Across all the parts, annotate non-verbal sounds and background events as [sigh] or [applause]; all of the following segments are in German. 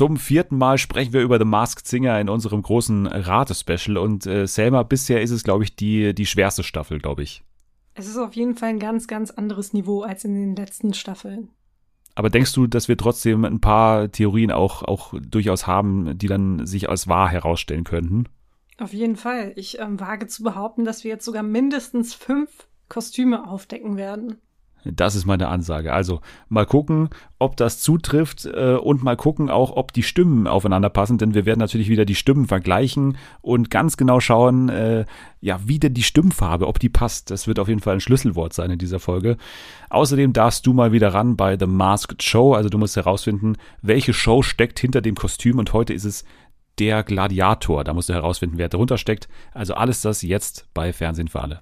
Zum vierten Mal sprechen wir über The Masked Singer in unserem großen Ratespecial. Und äh, Selma, bisher ist es, glaube ich, die, die schwerste Staffel, glaube ich. Es ist auf jeden Fall ein ganz, ganz anderes Niveau als in den letzten Staffeln. Aber denkst du, dass wir trotzdem ein paar Theorien auch, auch durchaus haben, die dann sich als wahr herausstellen könnten? Auf jeden Fall. Ich ähm, wage zu behaupten, dass wir jetzt sogar mindestens fünf Kostüme aufdecken werden. Das ist meine Ansage. Also mal gucken, ob das zutrifft äh, und mal gucken auch, ob die Stimmen aufeinander passen, denn wir werden natürlich wieder die Stimmen vergleichen und ganz genau schauen, äh, ja, wie denn die Stimmfarbe, ob die passt. Das wird auf jeden Fall ein Schlüsselwort sein in dieser Folge. Außerdem darfst du mal wieder ran bei The Masked Show. Also du musst herausfinden, welche Show steckt hinter dem Kostüm und heute ist es der Gladiator. Da musst du herausfinden, wer darunter steckt. Also alles das jetzt bei Fernsehen für alle.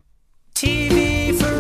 TV for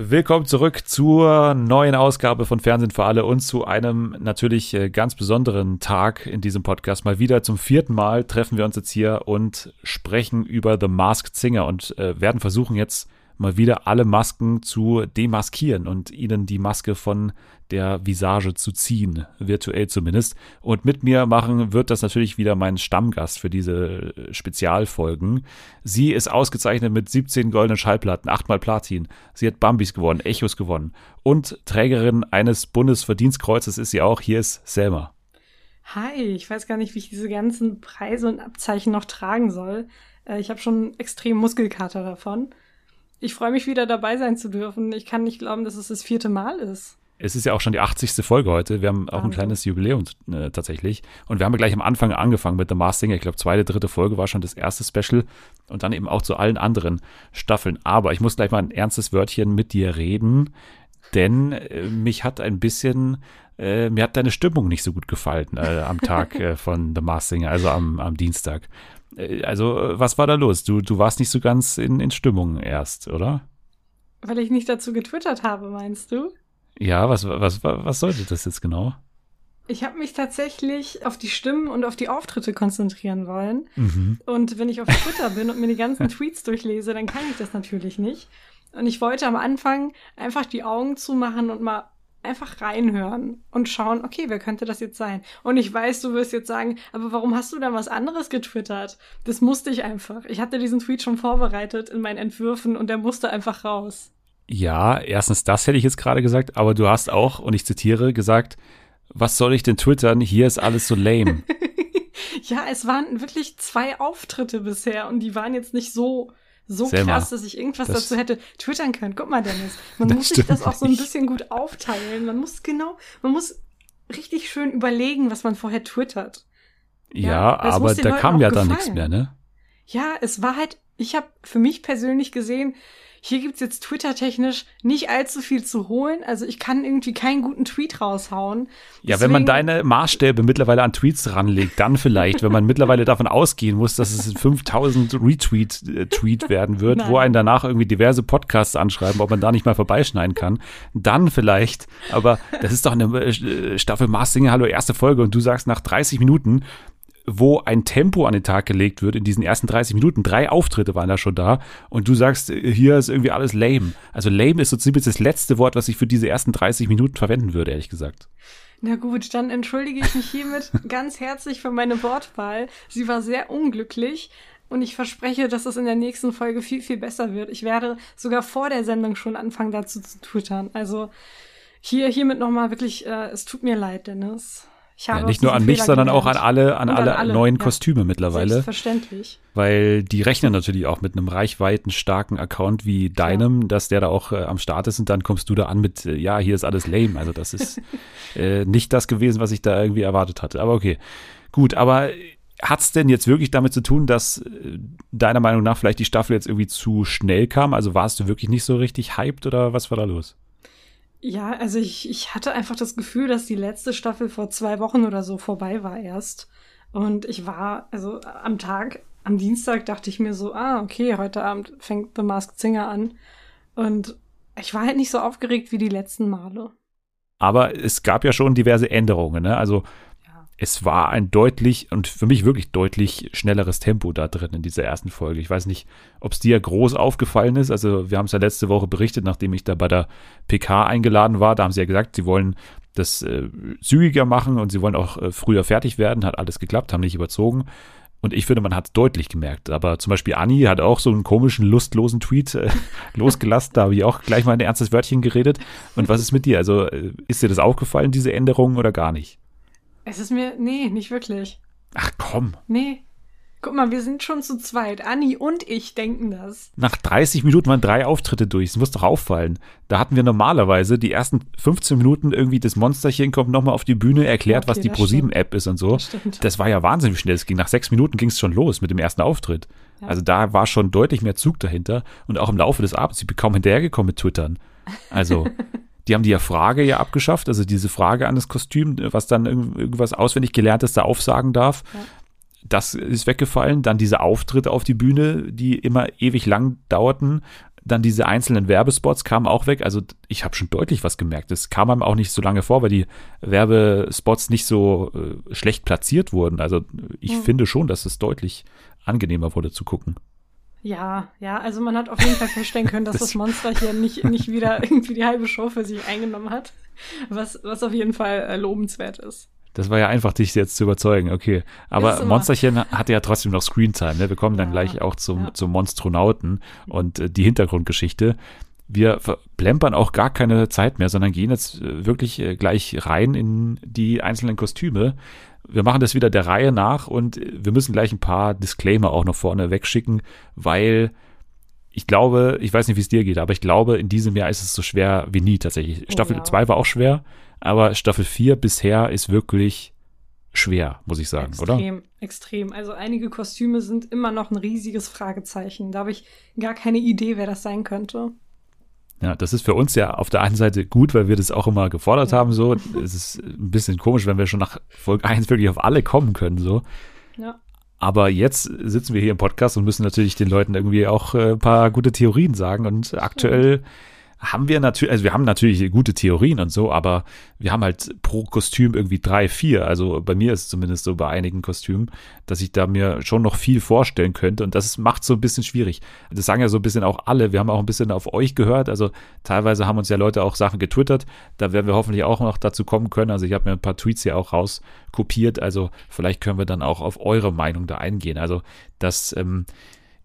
Willkommen zurück zur neuen Ausgabe von Fernsehen für alle und zu einem natürlich äh, ganz besonderen Tag in diesem Podcast. Mal wieder zum vierten Mal treffen wir uns jetzt hier und sprechen über The Masked Singer und äh, werden versuchen jetzt mal wieder alle Masken zu demaskieren und ihnen die Maske von der Visage zu ziehen, virtuell zumindest. Und mit mir machen wird das natürlich wieder mein Stammgast für diese Spezialfolgen. Sie ist ausgezeichnet mit 17 goldenen Schallplatten, achtmal Platin. Sie hat Bambis gewonnen, Echos gewonnen und Trägerin eines Bundesverdienstkreuzes ist sie auch. Hier ist Selma. Hi, ich weiß gar nicht, wie ich diese ganzen Preise und Abzeichen noch tragen soll. Äh, ich habe schon extrem Muskelkater davon. Ich freue mich wieder dabei sein zu dürfen. Ich kann nicht glauben, dass es das vierte Mal ist. Es ist ja auch schon die 80. Folge heute. Wir haben auch ein kleines Jubiläum äh, tatsächlich. Und wir haben gleich am Anfang angefangen mit The Mars Singer. Ich glaube, zweite, dritte Folge war schon das erste Special. Und dann eben auch zu allen anderen Staffeln. Aber ich muss gleich mal ein ernstes Wörtchen mit dir reden. Denn äh, mich hat ein bisschen, äh, mir hat deine Stimmung nicht so gut gefallen äh, am Tag [laughs] äh, von The Mars Singer, also am, am Dienstag. Äh, also, äh, was war da los? Du, du warst nicht so ganz in, in Stimmung erst, oder? Weil ich nicht dazu getwittert habe, meinst du? Ja, was, was, was sollte das jetzt genau? Ich habe mich tatsächlich auf die Stimmen und auf die Auftritte konzentrieren wollen. Mhm. Und wenn ich auf Twitter bin und mir die ganzen [laughs] Tweets durchlese, dann kann ich das natürlich nicht. Und ich wollte am Anfang einfach die Augen zumachen und mal einfach reinhören und schauen, okay, wer könnte das jetzt sein? Und ich weiß, du wirst jetzt sagen, aber warum hast du dann was anderes getwittert? Das musste ich einfach. Ich hatte diesen Tweet schon vorbereitet in meinen Entwürfen und der musste einfach raus. Ja, erstens das hätte ich jetzt gerade gesagt, aber du hast auch, und ich zitiere, gesagt, was soll ich denn twittern? Hier ist alles so lame. [laughs] ja, es waren wirklich zwei Auftritte bisher und die waren jetzt nicht so so Selma, krass, dass ich irgendwas das, dazu hätte twittern können. Guck mal, Dennis, man muss sich das auch so ein bisschen gut aufteilen. Man muss genau, man muss richtig schön überlegen, was man vorher twittert. Ja, ja aber da kam ja dann nichts mehr, ne? Ja, es war halt, ich habe für mich persönlich gesehen, hier gibt's jetzt Twitter-technisch nicht allzu viel zu holen. Also ich kann irgendwie keinen guten Tweet raushauen. Ja, Deswegen, wenn man deine Maßstäbe mittlerweile an Tweets ranlegt, dann vielleicht, wenn man mittlerweile davon ausgehen muss, dass es ein 5000 Retweet-Tweet äh, werden wird, Nein. wo einen danach irgendwie diverse Podcasts anschreiben, ob man da nicht mal vorbeischneiden kann, dann vielleicht. Aber das ist doch eine äh, Staffel Mars Singer Hallo erste Folge und du sagst nach 30 Minuten, wo ein Tempo an den Tag gelegt wird in diesen ersten 30 Minuten. Drei Auftritte waren da schon da und du sagst, hier ist irgendwie alles lame. Also lame ist so ziemlich das letzte Wort, was ich für diese ersten 30 Minuten verwenden würde, ehrlich gesagt. Na gut, dann entschuldige ich mich hiermit [laughs] ganz herzlich für meine Wortwahl. Sie war sehr unglücklich. Und ich verspreche, dass es in der nächsten Folge viel, viel besser wird. Ich werde sogar vor der Sendung schon anfangen, dazu zu twittern. Also hier, hiermit nochmal wirklich, äh, es tut mir leid, Dennis. Ja, nicht nur an mich, sondern auch an alle, an alle, an alle, neuen ja. Kostüme mittlerweile. Selbstverständlich. Weil die rechnen natürlich auch mit einem reichweitenstarken Account wie deinem, ja. dass der da auch äh, am Start ist und dann kommst du da an mit, äh, ja, hier ist alles lame. Also das ist [laughs] äh, nicht das gewesen, was ich da irgendwie erwartet hatte. Aber okay. Gut, aber hat's denn jetzt wirklich damit zu tun, dass äh, deiner Meinung nach vielleicht die Staffel jetzt irgendwie zu schnell kam? Also warst du wirklich nicht so richtig hyped oder was war da los? Ja, also ich, ich hatte einfach das Gefühl, dass die letzte Staffel vor zwei Wochen oder so vorbei war erst. Und ich war, also am Tag, am Dienstag dachte ich mir so, ah, okay, heute Abend fängt The Masked Singer an. Und ich war halt nicht so aufgeregt wie die letzten Male. Aber es gab ja schon diverse Änderungen, ne? Also es war ein deutlich und für mich wirklich deutlich schnelleres Tempo da drin in dieser ersten Folge. Ich weiß nicht, ob es dir groß aufgefallen ist. Also wir haben es ja letzte Woche berichtet, nachdem ich da bei der PK eingeladen war. Da haben sie ja gesagt, sie wollen das äh, zügiger machen und sie wollen auch äh, früher fertig werden. Hat alles geklappt, haben nicht überzogen. Und ich finde, man hat es deutlich gemerkt. Aber zum Beispiel Anni hat auch so einen komischen, lustlosen Tweet äh, [laughs] losgelassen. Da habe ich auch gleich mal ein ernstes Wörtchen geredet. Und was ist mit dir? Also äh, ist dir das aufgefallen, diese Änderungen oder gar nicht? Es ist mir, nee, nicht wirklich. Ach komm. Nee. Guck mal, wir sind schon zu zweit. Anni und ich denken das. Nach 30 Minuten waren drei Auftritte durch. Das muss doch auffallen. Da hatten wir normalerweise die ersten 15 Minuten irgendwie das Monsterchen kommt nochmal auf die Bühne, erklärt, okay, was die ProSieben-App ist und so. Das, das, war ja wahnsinnig schnell. Es ging nach sechs Minuten ging es schon los mit dem ersten Auftritt. Ja. Also da war schon deutlich mehr Zug dahinter und auch im Laufe des Abends. Ich bin kaum hinterhergekommen mit Twittern. Also [laughs] Die haben die ja Frage ja abgeschafft, also diese Frage an das Kostüm, was dann irgendwas auswendig gelerntes da aufsagen darf. Ja. Das ist weggefallen. Dann diese Auftritte auf die Bühne, die immer ewig lang dauerten. Dann diese einzelnen Werbespots kamen auch weg. Also ich habe schon deutlich was gemerkt. Es kam einem auch nicht so lange vor, weil die Werbespots nicht so äh, schlecht platziert wurden. Also ich mhm. finde schon, dass es deutlich angenehmer wurde zu gucken. Ja, ja, also man hat auf jeden Fall feststellen können, dass das, Monster hier nicht, nicht wieder [laughs] irgendwie die halbe Show für sich eingenommen hat, was, was auf jeden Fall äh, lobenswert ist. Das war ja einfach, dich jetzt zu überzeugen, okay. Aber Monsterchen hatte ja trotzdem noch Screentime, ne? Wir kommen dann gleich auch zum, ja. zum Monstronauten und äh, die Hintergrundgeschichte. Wir plempern auch gar keine Zeit mehr, sondern gehen jetzt äh, wirklich äh, gleich rein in die einzelnen Kostüme wir machen das wieder der Reihe nach und wir müssen gleich ein paar Disclaimer auch noch vorne wegschicken, weil ich glaube, ich weiß nicht, wie es dir geht, aber ich glaube, in diesem Jahr ist es so schwer wie nie tatsächlich. Oh, Staffel 2 ja. war auch schwer, aber Staffel 4 bisher ist wirklich schwer, muss ich sagen, extrem, oder? Extrem, extrem. Also einige Kostüme sind immer noch ein riesiges Fragezeichen. Da habe ich gar keine Idee, wer das sein könnte. Ja, das ist für uns ja auf der einen Seite gut, weil wir das auch immer gefordert ja. haben. So, es ist ein bisschen komisch, wenn wir schon nach Folge 1 wirklich auf alle kommen können. So. Ja. Aber jetzt sitzen wir hier im Podcast und müssen natürlich den Leuten irgendwie auch äh, ein paar gute Theorien sagen. Und aktuell haben wir natürlich, also wir haben natürlich gute Theorien und so, aber wir haben halt pro Kostüm irgendwie drei, vier. Also bei mir ist es zumindest so bei einigen Kostümen, dass ich da mir schon noch viel vorstellen könnte und das macht so ein bisschen schwierig. Das sagen ja so ein bisschen auch alle. Wir haben auch ein bisschen auf euch gehört. Also teilweise haben uns ja Leute auch Sachen getwittert. Da werden wir hoffentlich auch noch dazu kommen können. Also ich habe mir ein paar Tweets hier auch rauskopiert. Also vielleicht können wir dann auch auf eure Meinung da eingehen. Also das ähm,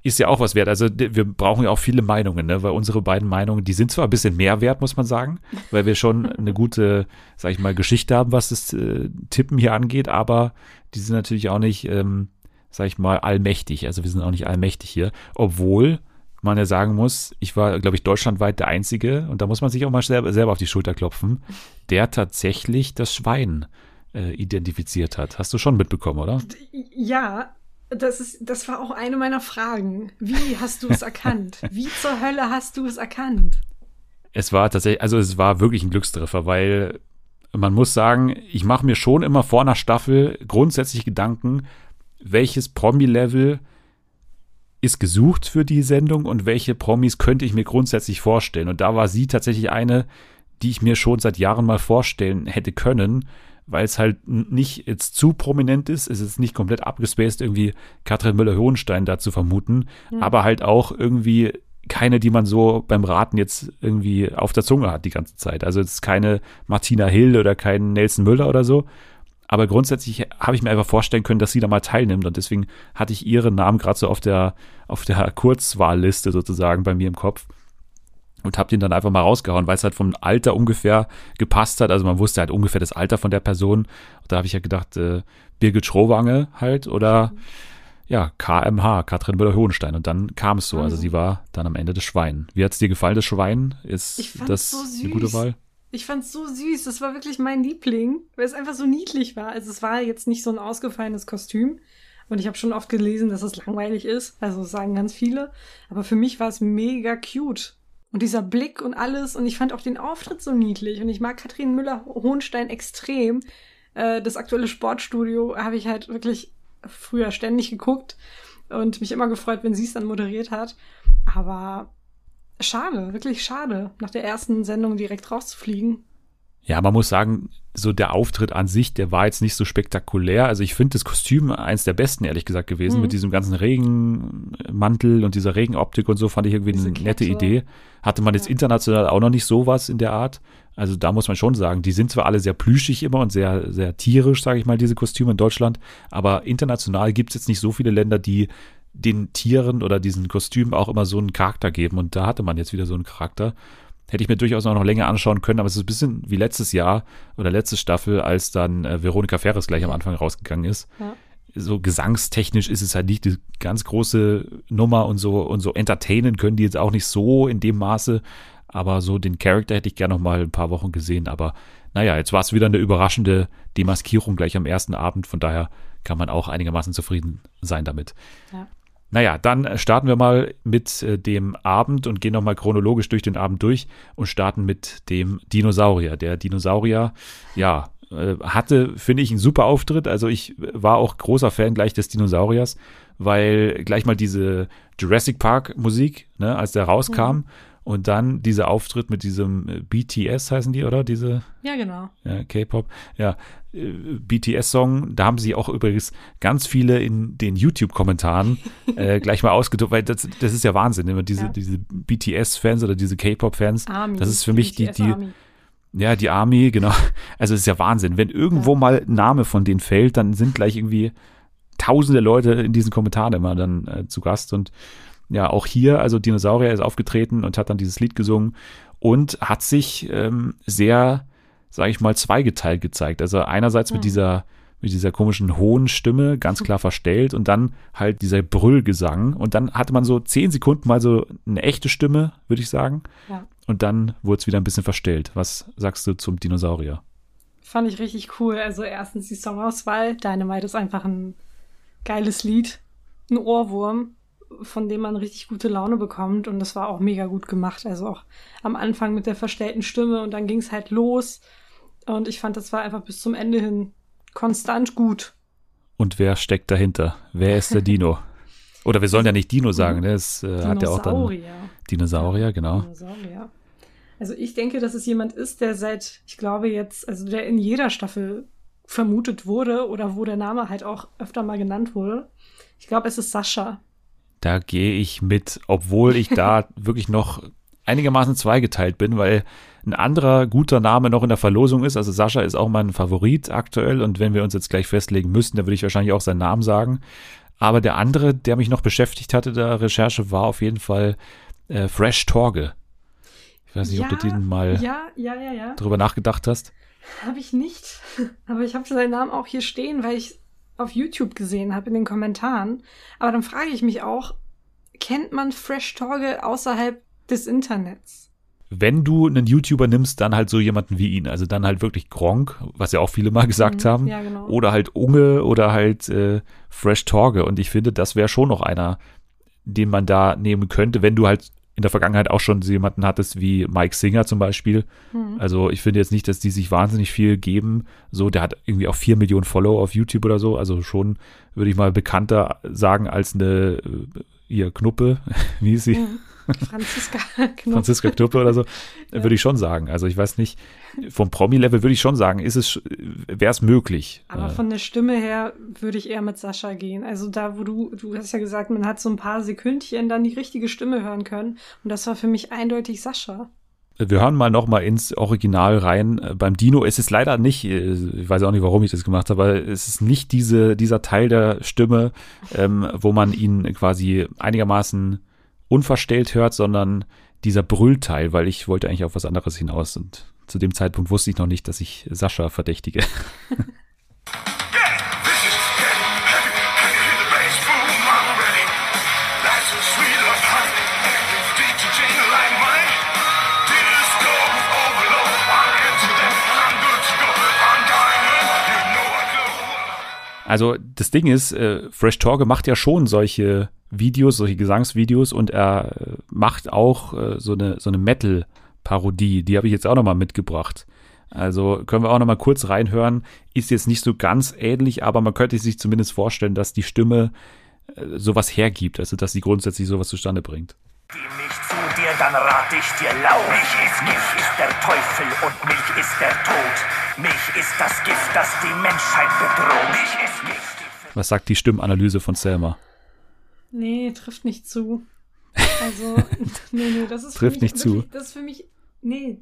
ist ja auch was wert. Also wir brauchen ja auch viele Meinungen, ne? weil unsere beiden Meinungen, die sind zwar ein bisschen mehr wert, muss man sagen, [laughs] weil wir schon eine gute, sag ich mal, Geschichte haben, was das äh, Tippen hier angeht, aber die sind natürlich auch nicht, ähm, sag ich mal, allmächtig. Also wir sind auch nicht allmächtig hier, obwohl man ja sagen muss, ich war, glaube ich, deutschlandweit der Einzige, und da muss man sich auch mal selber, selber auf die Schulter klopfen, [laughs] der tatsächlich das Schwein äh, identifiziert hat. Hast du schon mitbekommen, oder? Ja, das, ist, das war auch eine meiner Fragen. Wie hast du es [laughs] erkannt? Wie zur Hölle hast du es erkannt? Es war tatsächlich, also es war wirklich ein Glückstreffer, weil man muss sagen, ich mache mir schon immer vor einer Staffel grundsätzlich Gedanken, welches Promi-Level ist gesucht für die Sendung und welche Promis könnte ich mir grundsätzlich vorstellen. Und da war sie tatsächlich eine, die ich mir schon seit Jahren mal vorstellen hätte können weil es halt nicht jetzt zu prominent ist. Es ist nicht komplett abgespaced, irgendwie Katrin Müller-Hohenstein da zu vermuten, mhm. aber halt auch irgendwie keine, die man so beim Raten jetzt irgendwie auf der Zunge hat die ganze Zeit. Also es ist keine Martina Hill oder kein Nelson Müller oder so. Aber grundsätzlich habe ich mir einfach vorstellen können, dass sie da mal teilnimmt. Und deswegen hatte ich ihren Namen gerade so auf der, auf der Kurzwahlliste sozusagen bei mir im Kopf und habe den dann einfach mal rausgehauen, weil es halt vom Alter ungefähr gepasst hat. Also man wusste halt ungefähr das Alter von der Person. Und da habe ich ja gedacht, äh, Birgit Schrowange halt oder ja, KMH, Katrin Müller-Hohenstein. Und dann kam es so. Also sie war dann am Ende das Schwein. Wie hat es dir gefallen, das Schwein? Ist das so eine gute Wahl? Ich fand es so süß. Das war wirklich mein Liebling, weil es einfach so niedlich war. Also es war jetzt nicht so ein ausgefallenes Kostüm. Und ich habe schon oft gelesen, dass es langweilig ist. Also sagen ganz viele. Aber für mich war es mega cute. Und dieser Blick und alles. Und ich fand auch den Auftritt so niedlich. Und ich mag Katrin Müller-Hohenstein extrem. Äh, das aktuelle Sportstudio habe ich halt wirklich früher ständig geguckt und mich immer gefreut, wenn sie es dann moderiert hat. Aber schade, wirklich schade, nach der ersten Sendung direkt rauszufliegen. Ja, man muss sagen, so der Auftritt an sich, der war jetzt nicht so spektakulär. Also ich finde das Kostüm eins der besten, ehrlich gesagt, gewesen. Mhm. Mit diesem ganzen Regenmantel und dieser Regenoptik und so fand ich irgendwie Diese eine nette Idee. Hatte man jetzt international auch noch nicht sowas in der Art. Also da muss man schon sagen, die sind zwar alle sehr plüschig immer und sehr, sehr tierisch, sage ich mal, diese Kostüme in Deutschland, aber international gibt es jetzt nicht so viele Länder, die den Tieren oder diesen Kostümen auch immer so einen Charakter geben. Und da hatte man jetzt wieder so einen Charakter. Hätte ich mir durchaus noch länger anschauen können, aber es ist ein bisschen wie letztes Jahr oder letzte Staffel, als dann äh, Veronika Ferres gleich am Anfang rausgegangen ist. Ja. So gesangstechnisch ist es halt nicht die ganz große Nummer und so und so entertainen können die jetzt auch nicht so in dem Maße. Aber so den Charakter hätte ich gerne noch mal ein paar Wochen gesehen. Aber naja, jetzt war es wieder eine überraschende Demaskierung gleich am ersten Abend. Von daher kann man auch einigermaßen zufrieden sein damit. Ja. Naja, dann starten wir mal mit äh, dem Abend und gehen nochmal chronologisch durch den Abend durch und starten mit dem Dinosaurier. Der Dinosaurier, ja, äh, hatte, finde ich, einen super Auftritt. Also ich war auch großer Fan gleich des Dinosauriers, weil gleich mal diese Jurassic Park Musik, ne, als der rauskam, mhm. Und dann dieser Auftritt mit diesem äh, BTS heißen die, oder? Diese? Ja, genau. Ja, K-Pop. Ja, BTS-Song. Da haben sie auch übrigens ganz viele in den YouTube-Kommentaren [laughs] äh, gleich mal ausgedrückt, weil das, das ist ja Wahnsinn. Immer diese, ja. diese BTS-Fans oder diese K-Pop-Fans. Das ist für mich die, die, Army. ja, die Army, genau. Also es ist ja Wahnsinn. Wenn irgendwo ja. mal Name von denen fällt, dann sind gleich irgendwie tausende Leute in diesen Kommentaren immer dann äh, zu Gast und ja, auch hier, also Dinosaurier ist aufgetreten und hat dann dieses Lied gesungen und hat sich ähm, sehr, sage ich mal, zweigeteilt gezeigt. Also einerseits mhm. mit dieser mit dieser komischen hohen Stimme, ganz klar verstellt und dann halt dieser Brüllgesang und dann hatte man so zehn Sekunden mal so eine echte Stimme, würde ich sagen. Ja. Und dann wurde es wieder ein bisschen verstellt. Was sagst du zum Dinosaurier? Fand ich richtig cool. Also erstens die Songauswahl. Dynamite ist einfach ein geiles Lied, ein Ohrwurm von dem man richtig gute Laune bekommt. Und das war auch mega gut gemacht. Also auch am Anfang mit der verstellten Stimme und dann ging es halt los. Und ich fand, das war einfach bis zum Ende hin konstant gut. Und wer steckt dahinter? Wer ist der [laughs] Dino? Oder wir sollen ja nicht Dino sagen, ne? Es äh, hat ja auch dann Dinosaurier, genau. Dinosaurier. Also ich denke, dass es jemand ist, der seit, ich glaube jetzt, also der in jeder Staffel vermutet wurde oder wo der Name halt auch öfter mal genannt wurde. Ich glaube, es ist Sascha. Da gehe ich mit, obwohl ich da [laughs] wirklich noch einigermaßen zweigeteilt bin, weil ein anderer guter Name noch in der Verlosung ist. Also Sascha ist auch mein Favorit aktuell und wenn wir uns jetzt gleich festlegen müssten, dann würde ich wahrscheinlich auch seinen Namen sagen. Aber der andere, der mich noch beschäftigt hatte, der Recherche, war auf jeden Fall äh, Fresh Torge. Ich weiß nicht, ja, ob du den mal ja, ja, drüber nachgedacht hast. Habe ich nicht. [laughs] Aber ich habe seinen Namen auch hier stehen, weil ich auf YouTube gesehen habe in den Kommentaren. Aber dann frage ich mich auch, kennt man Fresh Torge außerhalb des Internets? Wenn du einen YouTuber nimmst, dann halt so jemanden wie ihn. Also dann halt wirklich Gronk, was ja auch viele mal gesagt mhm, haben. Ja, genau. Oder halt Unge oder halt äh, Fresh Torge. Und ich finde, das wäre schon noch einer, den man da nehmen könnte, wenn du halt in der Vergangenheit auch schon jemanden hattest wie Mike Singer zum Beispiel. Mhm. Also ich finde jetzt nicht, dass die sich wahnsinnig viel geben. So, der hat irgendwie auch vier Millionen Follower auf YouTube oder so. Also schon, würde ich mal, bekannter sagen als eine äh, ihr Knuppe, [laughs] wie ist sie? Mhm. [laughs] Franziska Knuppe. Franziska Knuppe oder so, [laughs] ja. würde ich schon sagen. Also ich weiß nicht, vom Promi-Level würde ich schon sagen, ist es, wäre es möglich. Aber äh. von der Stimme her würde ich eher mit Sascha gehen. Also da, wo du, du hast ja gesagt, man hat so ein paar Sekündchen dann die richtige Stimme hören können. Und das war für mich eindeutig Sascha. Wir hören mal noch mal ins Original rein. Beim Dino ist es leider nicht, äh, ich weiß auch nicht, warum ich das gemacht habe, aber es ist nicht diese, dieser Teil der Stimme, ähm, wo man ihn quasi einigermaßen unverstellt hört, sondern dieser Brüllteil, weil ich wollte eigentlich auf was anderes hinaus und zu dem Zeitpunkt wusste ich noch nicht, dass ich Sascha verdächtige. [laughs] Also das Ding ist, äh, Fresh Torge macht ja schon solche Videos, solche Gesangsvideos und er äh, macht auch äh, so eine, so eine Metal-Parodie. Die habe ich jetzt auch nochmal mitgebracht. Also können wir auch nochmal kurz reinhören. Ist jetzt nicht so ganz ähnlich, aber man könnte sich zumindest vorstellen, dass die Stimme äh, sowas hergibt, also dass sie grundsätzlich sowas zustande bringt. Die nicht dir, dann rat ich dir laut. Milch ist Milch ist der Teufel und Milch ist der Tod. Milch ist das Gift, das die Menschheit bedroht. Milch ist Milch. Was sagt die Stimmanalyse von Selma? Nee, trifft nicht zu. Also, [laughs] nee, nee, das ist trifft nicht wirklich, zu. Das ist für mich, nee,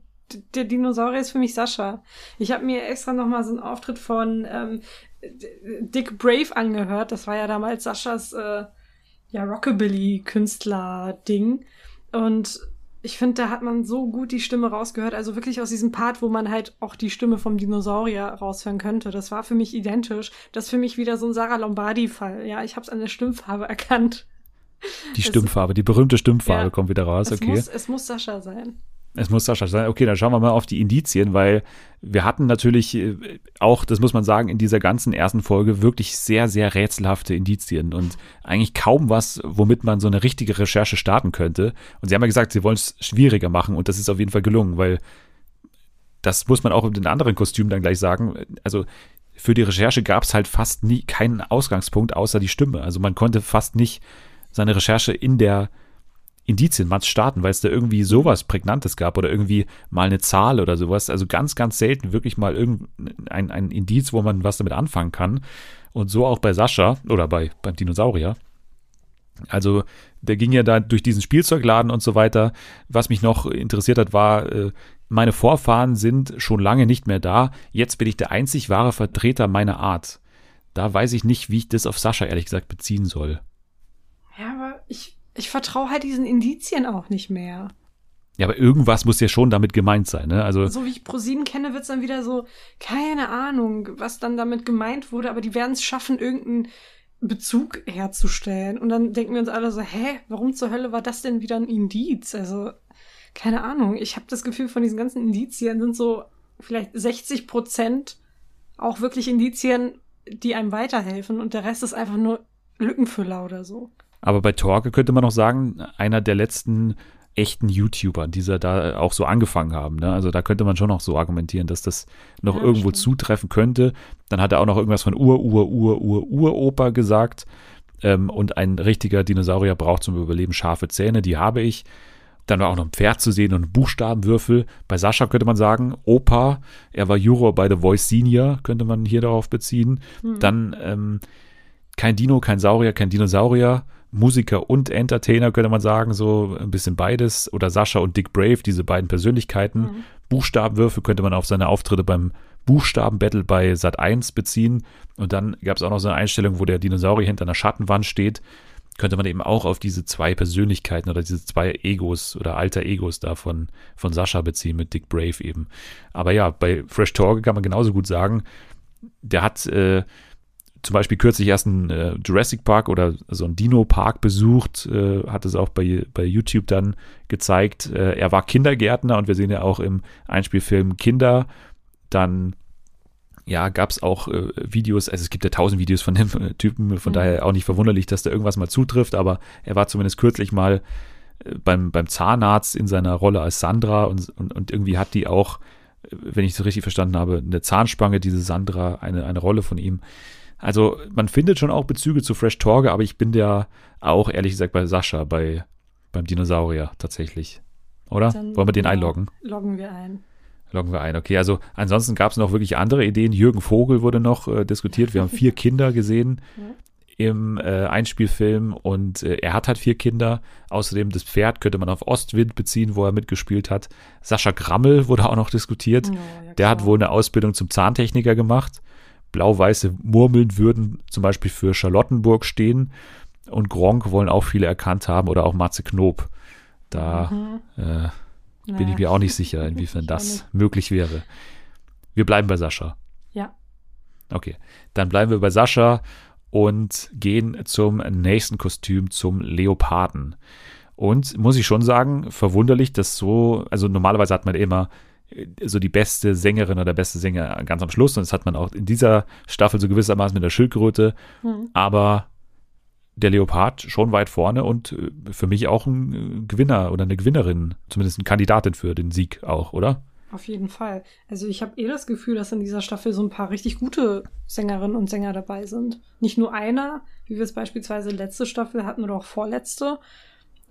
der Dinosaurier ist für mich Sascha. Ich habe mir extra noch mal so einen Auftritt von ähm, Dick Brave angehört. Das war ja damals Saschas äh, ja, Rockabilly-Künstler-Ding. Und ich finde, da hat man so gut die Stimme rausgehört. Also wirklich aus diesem Part, wo man halt auch die Stimme vom Dinosaurier raushören könnte. Das war für mich identisch. Das ist für mich wieder so ein Sarah Lombardi-Fall. Ja, ich habe es an der Stimmfarbe [laughs] erkannt. Die Stimmfarbe, es, die berühmte Stimmfarbe ja, kommt wieder raus. Es okay. Muss, es muss Sascha sein. Es muss Sascha sein. Okay, dann schauen wir mal auf die Indizien, weil wir hatten natürlich äh, auch, das muss man sagen, in dieser ganzen ersten Folge wirklich sehr, sehr rätselhafte Indizien und eigentlich kaum was, womit man so eine richtige Recherche starten könnte. Und sie haben ja gesagt, sie wollen es schwieriger machen und das ist auf jeden Fall gelungen, weil das muss man auch in den anderen Kostümen dann gleich sagen. Also für die Recherche gab es halt fast nie keinen Ausgangspunkt außer die Stimme. Also man konnte fast nicht seine Recherche in der Indizienmatz starten, weil es da irgendwie sowas Prägnantes gab oder irgendwie mal eine Zahl oder sowas. Also ganz, ganz selten wirklich mal irgendein ein Indiz, wo man was damit anfangen kann. Und so auch bei Sascha oder bei, beim Dinosaurier. Also der ging ja da durch diesen Spielzeugladen und so weiter. Was mich noch interessiert hat, war, äh, meine Vorfahren sind schon lange nicht mehr da. Jetzt bin ich der einzig wahre Vertreter meiner Art. Da weiß ich nicht, wie ich das auf Sascha ehrlich gesagt beziehen soll. Ja, aber ich ich vertraue halt diesen Indizien auch nicht mehr. Ja, aber irgendwas muss ja schon damit gemeint sein, ne? Also so wie ich ProSieben kenne, wird es dann wieder so, keine Ahnung, was dann damit gemeint wurde, aber die werden es schaffen, irgendeinen Bezug herzustellen. Und dann denken wir uns alle so, hä, warum zur Hölle war das denn wieder ein Indiz? Also, keine Ahnung. Ich habe das Gefühl, von diesen ganzen Indizien sind so vielleicht 60 Prozent auch wirklich Indizien, die einem weiterhelfen und der Rest ist einfach nur Lückenfüller oder so. Aber bei Torge könnte man noch sagen, einer der letzten echten YouTuber, die da auch so angefangen haben. Ne? Also da könnte man schon noch so argumentieren, dass das noch ja, irgendwo stimmt. zutreffen könnte. Dann hat er auch noch irgendwas von Ur, Ur, Ur, Ur, Uropa gesagt. Ähm, und ein richtiger Dinosaurier braucht zum Überleben scharfe Zähne, die habe ich. Dann war auch noch ein Pferd zu sehen und ein Buchstabenwürfel. Bei Sascha könnte man sagen, Opa, er war Juror bei The Voice Senior, könnte man hier darauf beziehen. Hm. Dann ähm, kein Dino, kein Saurier, kein Dinosaurier Musiker und Entertainer, könnte man sagen, so ein bisschen beides. Oder Sascha und Dick Brave, diese beiden Persönlichkeiten. Mhm. Buchstabenwürfe könnte man auf seine Auftritte beim Buchstabenbattle bei Sat 1 beziehen. Und dann gab es auch noch so eine Einstellung, wo der Dinosaurier hinter einer Schattenwand steht. Könnte man eben auch auf diese zwei Persönlichkeiten oder diese zwei Egos oder alter Egos da von, von Sascha beziehen mit Dick Brave eben. Aber ja, bei Fresh Torge kann man genauso gut sagen, der hat äh, zum Beispiel kürzlich erst einen äh, Jurassic Park oder so einen Dino-Park besucht, äh, hat es auch bei, bei YouTube dann gezeigt. Äh, er war Kindergärtner und wir sehen ja auch im Einspielfilm Kinder. Dann ja, gab es auch äh, Videos, also es gibt ja tausend Videos von dem äh, [laughs] Typen, von mhm. daher auch nicht verwunderlich, dass da irgendwas mal zutrifft, aber er war zumindest kürzlich mal äh, beim, beim Zahnarzt in seiner Rolle als Sandra und, und, und irgendwie hat die auch, wenn ich es richtig verstanden habe, eine Zahnspange, diese Sandra, eine, eine Rolle von ihm. Also man findet schon auch Bezüge zu Fresh Torge, aber ich bin ja auch ehrlich gesagt bei Sascha, bei, beim Dinosaurier tatsächlich. Oder? Dann Wollen wir den einloggen? Loggen wir ein. Loggen wir ein, okay. Also ansonsten gab es noch wirklich andere Ideen. Jürgen Vogel wurde noch äh, diskutiert. Wir haben vier [laughs] Kinder gesehen ja. im äh, Einspielfilm und äh, er hat halt vier Kinder. Außerdem das Pferd könnte man auf Ostwind beziehen, wo er mitgespielt hat. Sascha Grammel wurde auch noch diskutiert. Oh, ja, Der hat wohl eine Ausbildung zum Zahntechniker gemacht blau-weiße Murmeln würden zum Beispiel für Charlottenburg stehen. Und Gronk wollen auch viele erkannt haben oder auch Matze Knob. Da mhm. äh, bin naja. ich mir auch nicht [laughs] sicher, inwiefern das möglich wäre. Wir bleiben bei Sascha. Ja. Okay, dann bleiben wir bei Sascha und gehen zum nächsten Kostüm, zum Leoparden. Und muss ich schon sagen, verwunderlich, dass so, also normalerweise hat man immer so die beste Sängerin oder der beste Sänger ganz am Schluss. Und das hat man auch in dieser Staffel so gewissermaßen mit der Schildkröte. Mhm. Aber der Leopard schon weit vorne und äh, für mich auch ein Gewinner oder eine Gewinnerin, zumindest eine Kandidatin für den Sieg auch, oder? Auf jeden Fall. Also ich habe eh das Gefühl, dass in dieser Staffel so ein paar richtig gute Sängerinnen und Sänger dabei sind. Nicht nur einer, wie wir es beispielsweise letzte Staffel hatten oder auch vorletzte,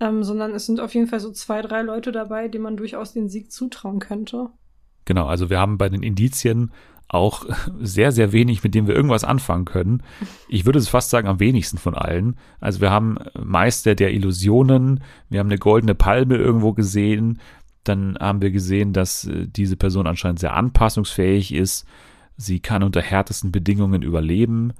ähm, sondern es sind auf jeden Fall so zwei, drei Leute dabei, denen man durchaus den Sieg zutrauen könnte. Genau, also wir haben bei den Indizien auch sehr, sehr wenig, mit dem wir irgendwas anfangen können. Ich würde es fast sagen, am wenigsten von allen. Also wir haben Meister der Illusionen, wir haben eine goldene Palme irgendwo gesehen, dann haben wir gesehen, dass äh, diese Person anscheinend sehr anpassungsfähig ist. Sie kann unter härtesten Bedingungen überleben.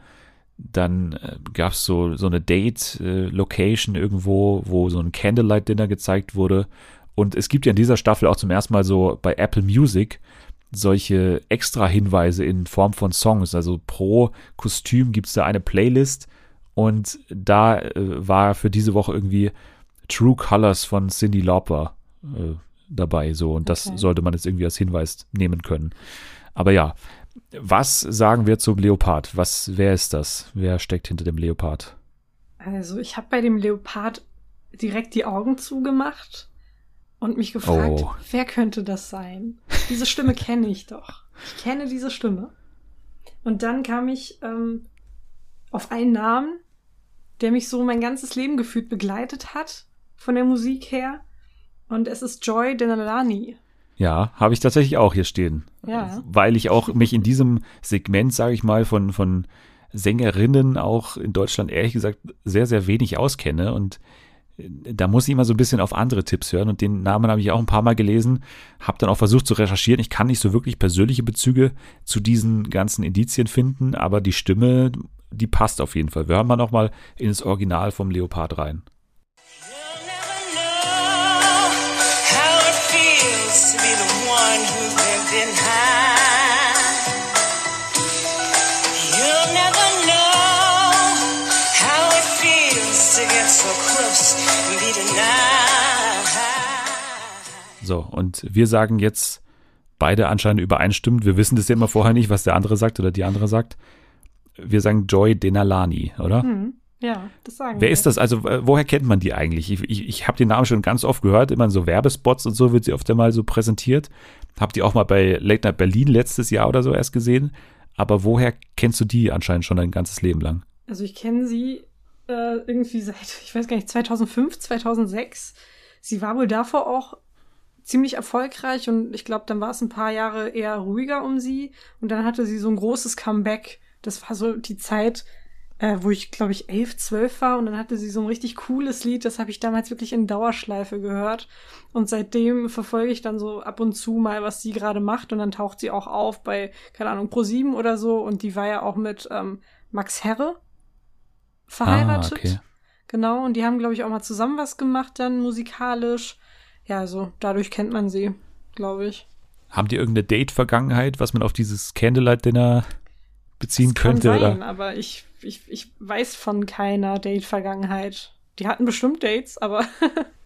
Dann äh, gab es so, so eine Date-Location äh, irgendwo, wo so ein Candlelight-Dinner gezeigt wurde. Und es gibt ja in dieser Staffel auch zum ersten Mal so bei Apple Music solche extra Hinweise in Form von Songs. Also pro Kostüm gibt es da eine Playlist und da äh, war für diese Woche irgendwie True Colors von Cindy Lauper äh, dabei. So, und das okay. sollte man jetzt irgendwie als Hinweis nehmen können. Aber ja, was sagen wir zum Leopard? Was, wer ist das? Wer steckt hinter dem Leopard? Also, ich habe bei dem Leopard direkt die Augen zugemacht und mich gefragt, oh. wer könnte das sein? Diese Stimme kenne ich doch. Ich kenne diese Stimme. Und dann kam ich ähm, auf einen Namen, der mich so mein ganzes Leben gefühlt begleitet hat, von der Musik her. Und es ist Joy Denalani. Ja, habe ich tatsächlich auch hier stehen. Ja. Weil ich auch mich in diesem Segment, sage ich mal, von, von Sängerinnen auch in Deutschland ehrlich gesagt sehr, sehr wenig auskenne. Und da muss ich immer so ein bisschen auf andere Tipps hören und den Namen habe ich auch ein paar Mal gelesen, habe dann auch versucht zu recherchieren. Ich kann nicht so wirklich persönliche Bezüge zu diesen ganzen Indizien finden, aber die Stimme, die passt auf jeden Fall. Wir hören mal nochmal ins Original vom Leopard rein. So, und wir sagen jetzt beide anscheinend übereinstimmend. Wir wissen das ja immer vorher nicht, was der andere sagt oder die andere sagt. Wir sagen Joy Denalani, oder? Hm, ja, das sagen Wer wir. ist das? Also, woher kennt man die eigentlich? Ich, ich, ich habe den Namen schon ganz oft gehört, immer in so Werbespots und so wird sie oft einmal so präsentiert. Habt ihr auch mal bei Late Night Berlin letztes Jahr oder so erst gesehen. Aber woher kennst du die anscheinend schon dein ganzes Leben lang? Also, ich kenne sie äh, irgendwie seit, ich weiß gar nicht, 2005, 2006. Sie war wohl davor auch ziemlich erfolgreich und ich glaube, dann war es ein paar Jahre eher ruhiger um sie. Und dann hatte sie so ein großes Comeback. Das war so die Zeit, äh, wo ich glaube ich elf, zwölf war. Und dann hatte sie so ein richtig cooles Lied, das habe ich damals wirklich in Dauerschleife gehört. Und seitdem verfolge ich dann so ab und zu mal, was sie gerade macht. Und dann taucht sie auch auf bei, keine Ahnung, Pro7 oder so. Und die war ja auch mit ähm, Max Herre verheiratet. Ah, okay. Genau, und die haben, glaube ich, auch mal zusammen was gemacht dann musikalisch ja, also dadurch kennt man sie, glaube ich. Haben die irgendeine Date-Vergangenheit, was man auf dieses Candlelight-Dinner beziehen das könnte? Kann sein, oder? aber ich, ich, ich weiß von keiner Date-Vergangenheit. Die hatten bestimmt Dates, aber,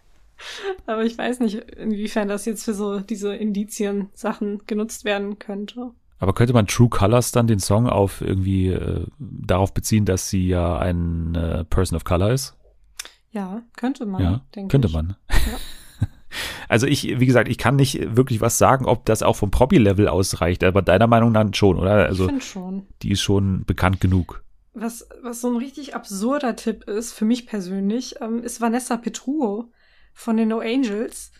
[laughs] aber ich weiß nicht, inwiefern das jetzt für so diese Indizien-Sachen genutzt werden könnte. Aber könnte man True Colors dann den Song auf irgendwie äh, darauf beziehen, dass sie ja ein äh, Person of Color ist? Ja, könnte man. Ja, könnte ich. man. Ja. [laughs] Also ich, wie gesagt, ich kann nicht wirklich was sagen, ob das auch vom Probi-Level ausreicht, aber deiner Meinung nach schon, oder? Also, ich finde schon. Die ist schon bekannt genug. Was, was so ein richtig absurder Tipp ist, für mich persönlich, ähm, ist Vanessa Petruo von den No Angels.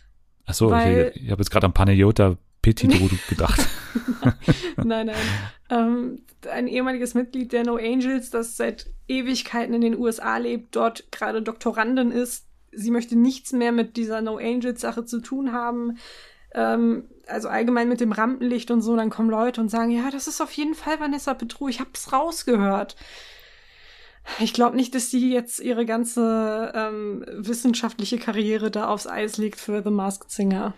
Ach so, weil, ich, ich habe jetzt gerade an Panayota Petitro gedacht. [laughs] nein, nein. Ähm, ein ehemaliges Mitglied der No Angels, das seit Ewigkeiten in den USA lebt, dort gerade Doktorandin ist, sie möchte nichts mehr mit dieser No Angels Sache zu tun haben. Ähm, also allgemein mit dem Rampenlicht und so, dann kommen Leute und sagen, ja, das ist auf jeden Fall Vanessa Petru, ich hab's rausgehört. Ich glaube nicht, dass die jetzt ihre ganze ähm, wissenschaftliche Karriere da aufs Eis legt für The Masked Singer.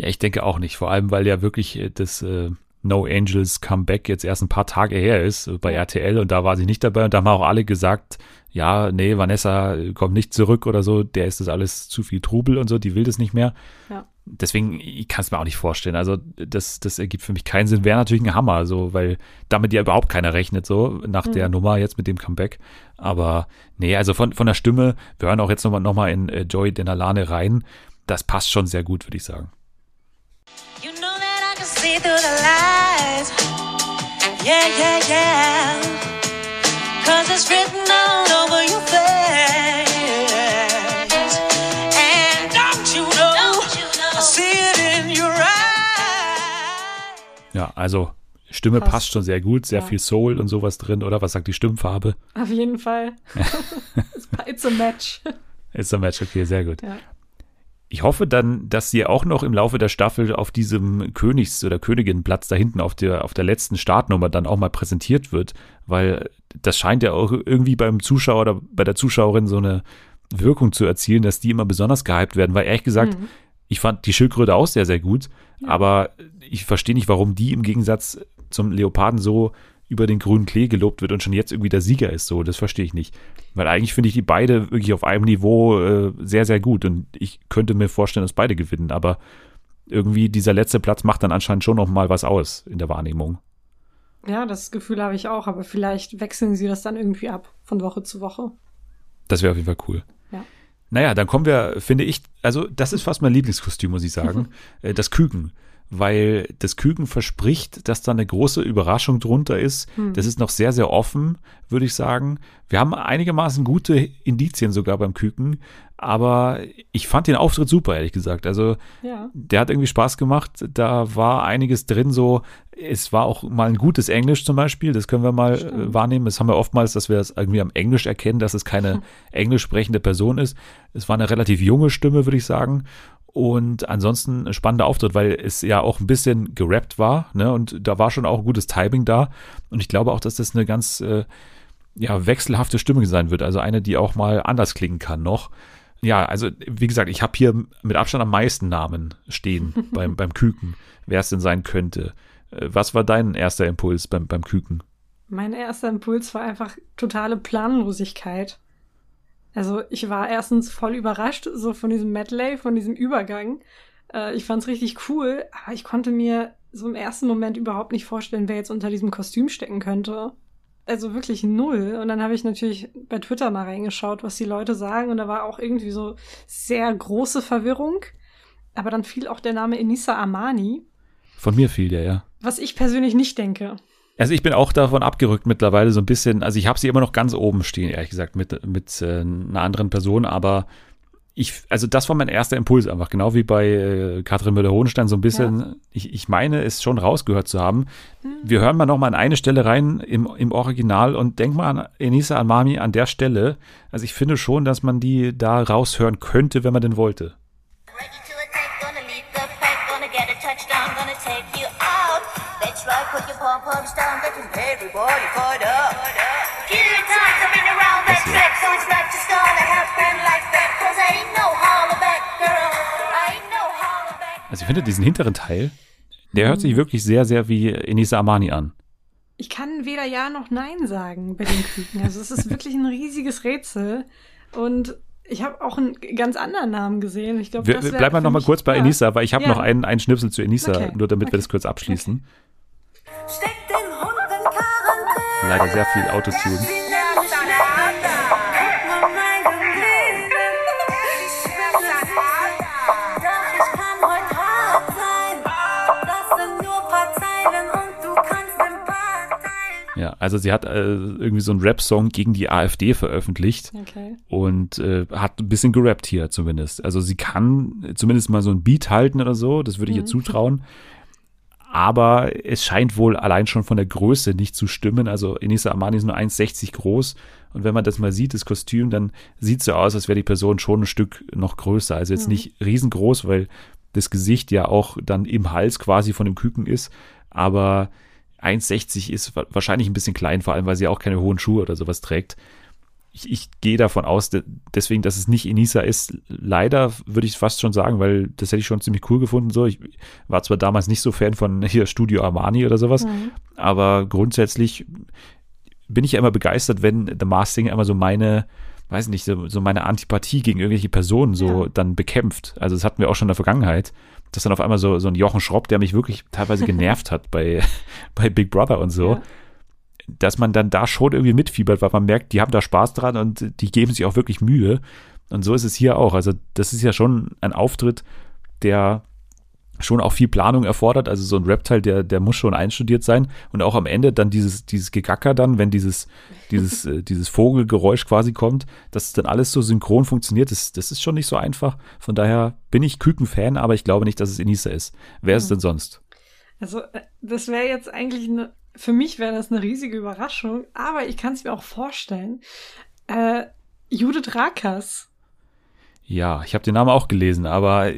Ja, ich denke auch nicht. Vor allem, weil ja wirklich äh, das äh, No Angels Comeback jetzt erst ein paar Tage her ist äh, bei RTL und da war sie nicht dabei und da haben auch alle gesagt, ja, nee, Vanessa kommt nicht zurück oder so, der ist das alles zu viel Trubel und so, die will das nicht mehr. Ja. Deswegen, ich kann es mir auch nicht vorstellen. Also, das, das ergibt für mich keinen Sinn. Wäre natürlich ein Hammer, so, weil damit ja überhaupt keiner rechnet, so, nach mhm. der Nummer jetzt mit dem Comeback. Aber, nee, also von, von der Stimme, wir hören auch jetzt nochmal noch mal in äh, Joy Denalane rein. Das passt schon sehr gut, würde ich sagen. You know that I can see through the lies. Yeah, yeah, yeah. Cause it's written all over your face. And don't you know, don't you know. I see it in your eyes. Ja, also. Stimme passt. passt schon sehr gut, sehr ja. viel Soul und sowas drin, oder? Was sagt die Stimmfarbe? Auf jeden Fall. [laughs] It's a match. It's a match, okay, sehr gut. Ja. Ich hoffe dann, dass sie auch noch im Laufe der Staffel auf diesem Königs- oder Königinplatz da hinten auf der, auf der letzten Startnummer dann auch mal präsentiert wird, weil das scheint ja auch irgendwie beim Zuschauer oder bei der Zuschauerin so eine Wirkung zu erzielen, dass die immer besonders gehypt werden, weil ehrlich gesagt, Mhm. ich fand die Schildkröte auch sehr, sehr gut, aber ich verstehe nicht, warum die im Gegensatz zum Leoparden so über den grünen Klee gelobt wird und schon jetzt irgendwie der Sieger ist. So, das verstehe ich nicht. Weil eigentlich finde ich die beide wirklich auf einem Niveau äh, sehr, sehr gut und ich könnte mir vorstellen, dass beide gewinnen, aber irgendwie dieser letzte Platz macht dann anscheinend schon noch mal was aus in der Wahrnehmung. Ja, das Gefühl habe ich auch, aber vielleicht wechseln sie das dann irgendwie ab von Woche zu Woche. Das wäre auf jeden Fall cool. Ja. Naja, dann kommen wir, finde ich, also das ist fast mein Lieblingskostüm, muss ich sagen, [laughs] äh, das Küken. Weil das Küken verspricht, dass da eine große Überraschung drunter ist. Das ist noch sehr, sehr offen, würde ich sagen. Wir haben einigermaßen gute Indizien sogar beim Küken, aber ich fand den Auftritt super, ehrlich gesagt. Also Ja. der hat irgendwie Spaß gemacht. Da war einiges drin so. Es war auch mal ein gutes Englisch zum Beispiel. Das können wir mal äh, wahrnehmen. Das haben wir oftmals, dass wir das irgendwie am Englisch erkennen, dass es keine [laughs] englisch sprechende Person ist. Es war eine relativ junge Stimme, würde ich sagen. Und ansonsten ein spannender Auftritt, weil es ja auch ein bisschen gerappt war, ne? Und da war schon auch ein gutes Timing da. Und ich glaube auch, dass das eine ganz äh, ja, wechselhafte Stimme sein wird. Also eine, die auch mal anders klingen kann noch. Ja, also wie gesagt, ich habe hier mit Abstand am meisten Namen stehen [laughs] beim, beim Küken, wer es denn sein könnte. Äh, Was war dein erster Impuls beim, beim Küken? Mein erster Impuls war einfach totale Planlosigkeit. Also ich war erstens voll überrascht, so von diesem Medley, von diesem Übergang. Äh, ich fand's richtig cool, aber ich konnte mir so im ersten Moment überhaupt nicht vorstellen, wer jetzt unter diesem Kostüm stecken könnte. Also wirklich null. Und dann habe ich natürlich bei Twitter mal reingeschaut, was die Leute sagen. Und da war auch irgendwie so sehr große Verwirrung. Aber dann fiel auch der Name Enisa Amani, Von mir fiel der, ja. was ich persönlich nicht denke. Also ich bin auch davon abgerückt mittlerweile so ein bisschen. Also ich habe sie immer noch ganz oben stehen, ehrlich gesagt, mit, mit äh, einer anderen Person, aber ich, also das war mein erster Impuls einfach, genau wie bei äh, Katrin Müller-Hohenstein, so ein bisschen, ich, ich meine, es schon rausgehört zu haben. Wir hören mal noch mal an eine Stelle rein im, im Original und denk mal an Enisa Almami an der Stelle. Also ich finde schon, dass man die da raushören könnte, wenn man denn wollte. Everybody fight up. Good times coming around that track, so it's not just gonna happen like that. Cause I ain't no hollaback girl, I ain't no hollaback. Also ich finde diesen hinteren Teil, der hört sich wirklich sehr, sehr wie Enisa Amani an. Ich kann weder Ja noch Nein sagen bei den Küken. Also es ist wirklich ein riesiges Rätsel. Und ich habe auch einen ganz anderen Namen gesehen. Ich glaube, Wir, das wir wär bleiben wir für noch mal mich- kurz bei ja. Enisa, weil ich habe Ja. noch einen, einen Schnipsel zu Enisa, Okay. nur damit wir Okay. das kurz abschließen. Steck Leider sehr viel Autotune. Ja, also sie hat äh, irgendwie so einen Rap-Song gegen die AfD veröffentlicht Okay. und äh, hat ein bisschen gerappt hier zumindest. Also sie kann zumindest mal so ein Beat halten oder so, das würde ich ihr zutrauen. Aber es scheint wohl allein schon von der Größe nicht zu stimmen. Also Enisa Amani ist nur 1,60 groß. Und wenn man das mal sieht, das Kostüm, dann sieht es so aus, als wäre die Person schon ein Stück noch größer. Also jetzt nicht riesengroß, weil das Gesicht ja auch dann im Hals quasi von dem Küken ist. Aber 1,60 ist wa- wahrscheinlich ein bisschen klein, vor allem weil sie auch keine hohen Schuhe oder sowas trägt. Ich, ich gehe davon aus, de- deswegen, dass es nicht Enisa ist. Leider würde ich fast schon sagen, weil das hätte ich schon ziemlich cool gefunden. So, ich war zwar damals nicht so Fan von hier Studio Armani oder sowas, aber grundsätzlich bin ich ja immer begeistert, wenn The Masked Singer immer so meine, weiß nicht, so, so meine Antipathie gegen irgendwelche Personen so Ja. dann bekämpft. Also das hatten wir auch schon in der Vergangenheit, dass dann auf einmal so, so ein Jochen Schropp, der mich wirklich teilweise genervt hat bei, [laughs] bei Big Brother und so, Ja. Dass man dann da schon irgendwie mitfiebert, weil man merkt, die haben da Spaß dran und die geben sich auch wirklich Mühe. Und so ist es hier auch. Also das ist ja schon ein Auftritt, der schon auch viel Planung erfordert. Also so ein Rap-Teil, der, der muss schon einstudiert sein. Und auch am Ende dann dieses, dieses Gegacker dann, wenn dieses, dieses, äh, dieses Vogelgeräusch quasi kommt, dass es dann alles so synchron funktioniert, das, das ist schon nicht so einfach. Von daher bin ich Küken-Fan, aber ich glaube nicht, dass es Enisa ist. Wer ist es denn sonst? Also, äh, das wäre jetzt eigentlich eine, für mich wäre das eine riesige Überraschung, aber ich kann es mir auch vorstellen. Äh, Judith Rakas. Ja, ich habe den Namen auch gelesen, aber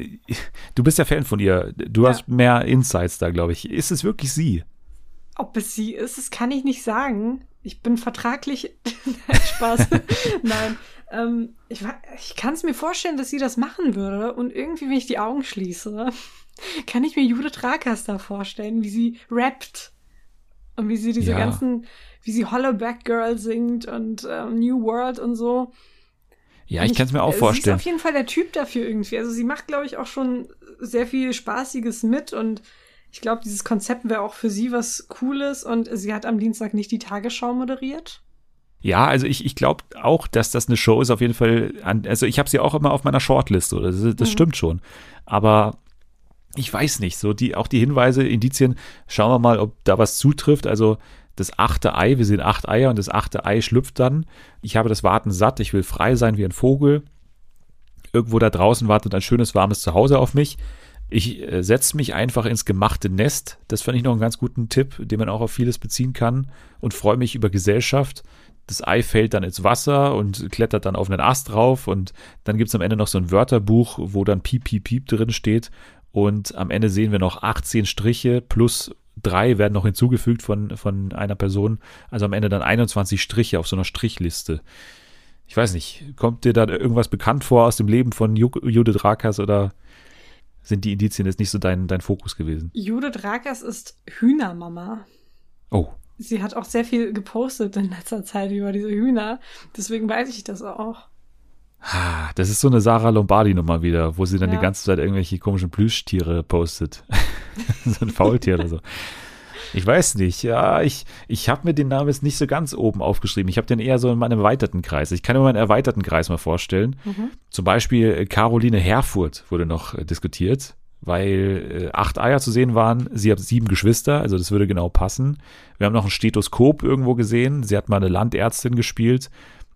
du bist ja Fan von ihr. Du Ja. hast mehr Insights da, glaube ich. Ist es wirklich sie? Ob es sie ist, das kann ich nicht sagen. Ich bin vertraglich. [laughs] Nein, Spaß. [laughs] Nein. Ähm, ich ich kann es mir vorstellen, dass sie das machen würde. Und irgendwie, wenn ich die Augen schließe, [laughs] kann ich mir Judith Rakas da vorstellen, wie sie rappt. Und wie sie diese Ja. ganzen, wie sie Hollaback Girl singt und ähm, New World und so. Ja, ich kann es mir auch äh, vorstellen. Sie ist auf jeden Fall der Typ dafür irgendwie. Also sie macht, glaube ich, auch schon sehr viel Spaßiges mit und ich glaube, dieses Konzept wäre auch für sie was Cooles und sie hat am Dienstag nicht die Tagesschau moderiert. Ja, also ich, ich glaube auch, dass das eine Show ist, auf jeden Fall. An, also ich habe sie auch immer auf meiner Shortlist, so, das, das Mhm. stimmt schon. Aber ich weiß nicht, so die, auch die Hinweise, Indizien, schauen wir mal, ob da was zutrifft. Also das achte Ei, wir sehen acht Eier und das achte Ei schlüpft dann. Ich habe das Warten satt, ich will frei sein wie ein Vogel. Irgendwo da draußen wartet ein schönes, warmes Zuhause auf mich. Ich äh, setze mich einfach ins gemachte Nest. Das fand ich noch einen ganz guten Tipp, den man auch auf vieles beziehen kann und freue mich über Gesellschaft. Das Ei fällt dann ins Wasser und klettert dann auf einen Ast drauf und dann gibt es am Ende noch so ein Wörterbuch, wo dann Piep, Piep, Piep drin steht und am Ende sehen wir noch 18 Striche plus drei werden noch hinzugefügt von, von einer Person. Also am Ende dann 21 Striche auf so einer Strichliste. Ich weiß nicht, kommt dir da irgendwas bekannt vor aus dem Leben von Ju Judith Rakas oder sind die Indizien jetzt nicht so dein, dein Fokus gewesen? Judith Rakas ist Hühnermama. Oh, Sie hat auch sehr viel gepostet in letzter Zeit über diese Hühner. Deswegen weiß ich das auch. Ah, das ist so eine Sarah Lombardi-Nummer wieder, wo sie dann Ja. die ganze Zeit irgendwelche komischen Plüschtiere postet. [laughs] so ein Faultier oder so. Ich weiß nicht, ja, ich, ich habe mir den Namen jetzt nicht so ganz oben aufgeschrieben. Ich habe den eher so in meinem erweiterten Kreis. Ich kann mir meinen erweiterten Kreis mal vorstellen. Zum Beispiel äh, Caroline Herfurth wurde noch äh, diskutiert, weil äh, acht Eier zu sehen waren. Sie hat sieben Geschwister, also das würde genau passen. Wir haben noch ein Stethoskop irgendwo gesehen. Sie hat mal eine Landärztin gespielt.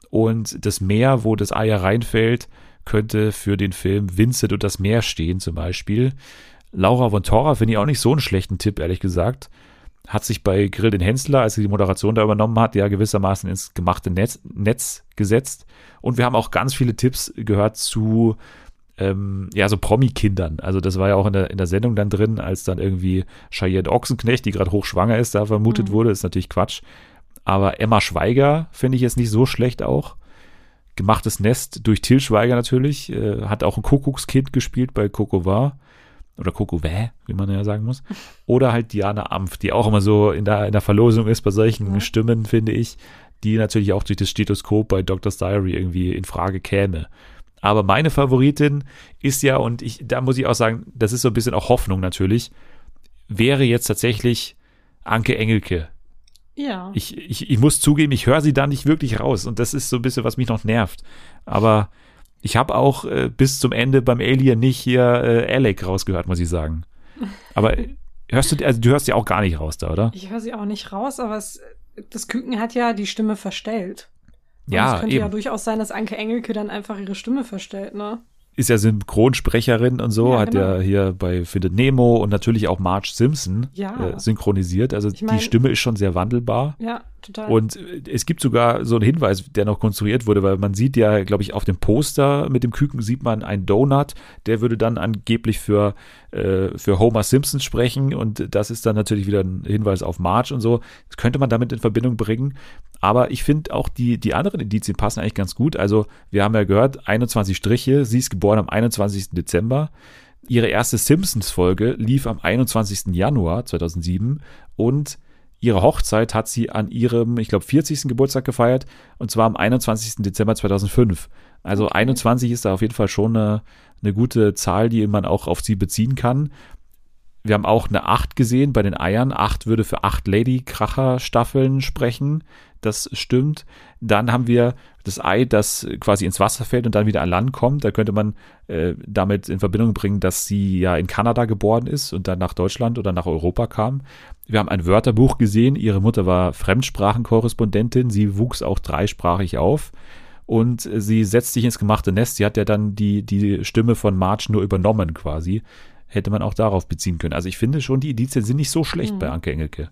Und das Meer, wo das Ei reinfällt, könnte für den Film Vincent und das Meer stehen zum Beispiel. Laura von Torra finde ich auch nicht so einen schlechten Tipp, ehrlich gesagt. Hat sich bei Grill den Hensler, als sie die Moderation da übernommen hat, ja gewissermaßen ins gemachte Netz, Netz gesetzt. Und wir haben auch ganz viele Tipps gehört zu ähm, ja, so Promi-Kindern. Also das war ja auch in der, in der Sendung dann drin, als dann irgendwie Cheyenne Ochsenknecht, die gerade hochschwanger ist, da vermutet wurde. ist natürlich Quatsch. Aber Emma Schweiger finde ich jetzt nicht so schlecht auch. Gemachtes Nest durch Till Schweiger natürlich. Äh, hat auch ein Kuckuckskind gespielt bei Coco War. Oder Coco Vä, wie man ja sagen muss. Oder halt Diana Ampf, die auch immer so in der, in der Verlosung ist bei solchen Ja. Stimmen, finde ich. Die natürlich auch durch das Stethoskop bei Doctor's Diary irgendwie in Frage käme. Aber meine Favoritin ist ja, und ich, da muss ich auch sagen, das ist so ein bisschen auch Hoffnung natürlich, wäre jetzt tatsächlich Anke Engelke. Ja. Ich, ich, ich muss zugeben, ich höre sie da nicht wirklich raus. Und das ist so ein bisschen, was mich noch nervt. Aber ich habe auch äh, bis zum Ende beim Alien nicht hier äh, Alec rausgehört, muss ich sagen. Aber [laughs] hörst du, also du hörst ja auch gar nicht raus da, oder? Ich höre sie auch nicht raus, aber es, das Küken hat ja die Stimme verstellt. Und Ja, es könnte ja eben. durchaus sein, dass Anke Engelke dann einfach ihre Stimme verstellt, ne? Ist ja Synchronsprecherin und so, Ja, hat ja genau. hier bei Findet Nemo und natürlich auch Marge Simpson Ja. äh, synchronisiert. Also Ich mein- die Stimme ist schon sehr wandelbar. Ja, total. Und es gibt sogar so einen Hinweis, der noch konstruiert wurde, weil man sieht ja, glaube ich, auf dem Poster mit dem Küken sieht man einen Donut, der würde dann angeblich für, äh, für Homer Simpson sprechen und das ist dann natürlich wieder ein Hinweis auf Marge und so. Das könnte man damit in Verbindung bringen. Aber ich finde auch die, die anderen Indizien passen eigentlich ganz gut. Also wir haben ja gehört, 21 Striche, sie ist geboren am 21. Dezember. Ihre erste Simpsons-Folge lief am 21. Januar 2007 und ihre Hochzeit hat sie an ihrem, ich glaube, 40. Geburtstag gefeiert und zwar am 21. Dezember 2005. Also Okay. 21 ist da auf jeden Fall schon eine, eine gute Zahl, die man auch auf sie beziehen kann. Wir haben auch eine 8 gesehen bei den Eiern. 8 würde für 8 Lady-Kracher-Staffeln sprechen. Das stimmt. Dann haben wir das Ei, das quasi ins Wasser fällt und dann wieder an Land kommt. Da könnte man äh, damit in Verbindung bringen, dass sie ja in Kanada geboren ist und dann nach Deutschland oder nach Europa kam. Wir haben ein Wörterbuch gesehen. Ihre Mutter war Fremdsprachenkorrespondentin. Sie wuchs auch dreisprachig auf. Und sie setzt sich ins gemachte Nest. Sie hat ja dann die, die Stimme von Marge nur übernommen quasi. Hätte man auch darauf beziehen können. Also ich finde schon, die Indizien sind nicht so schlecht Mhm. bei Anke Engelke.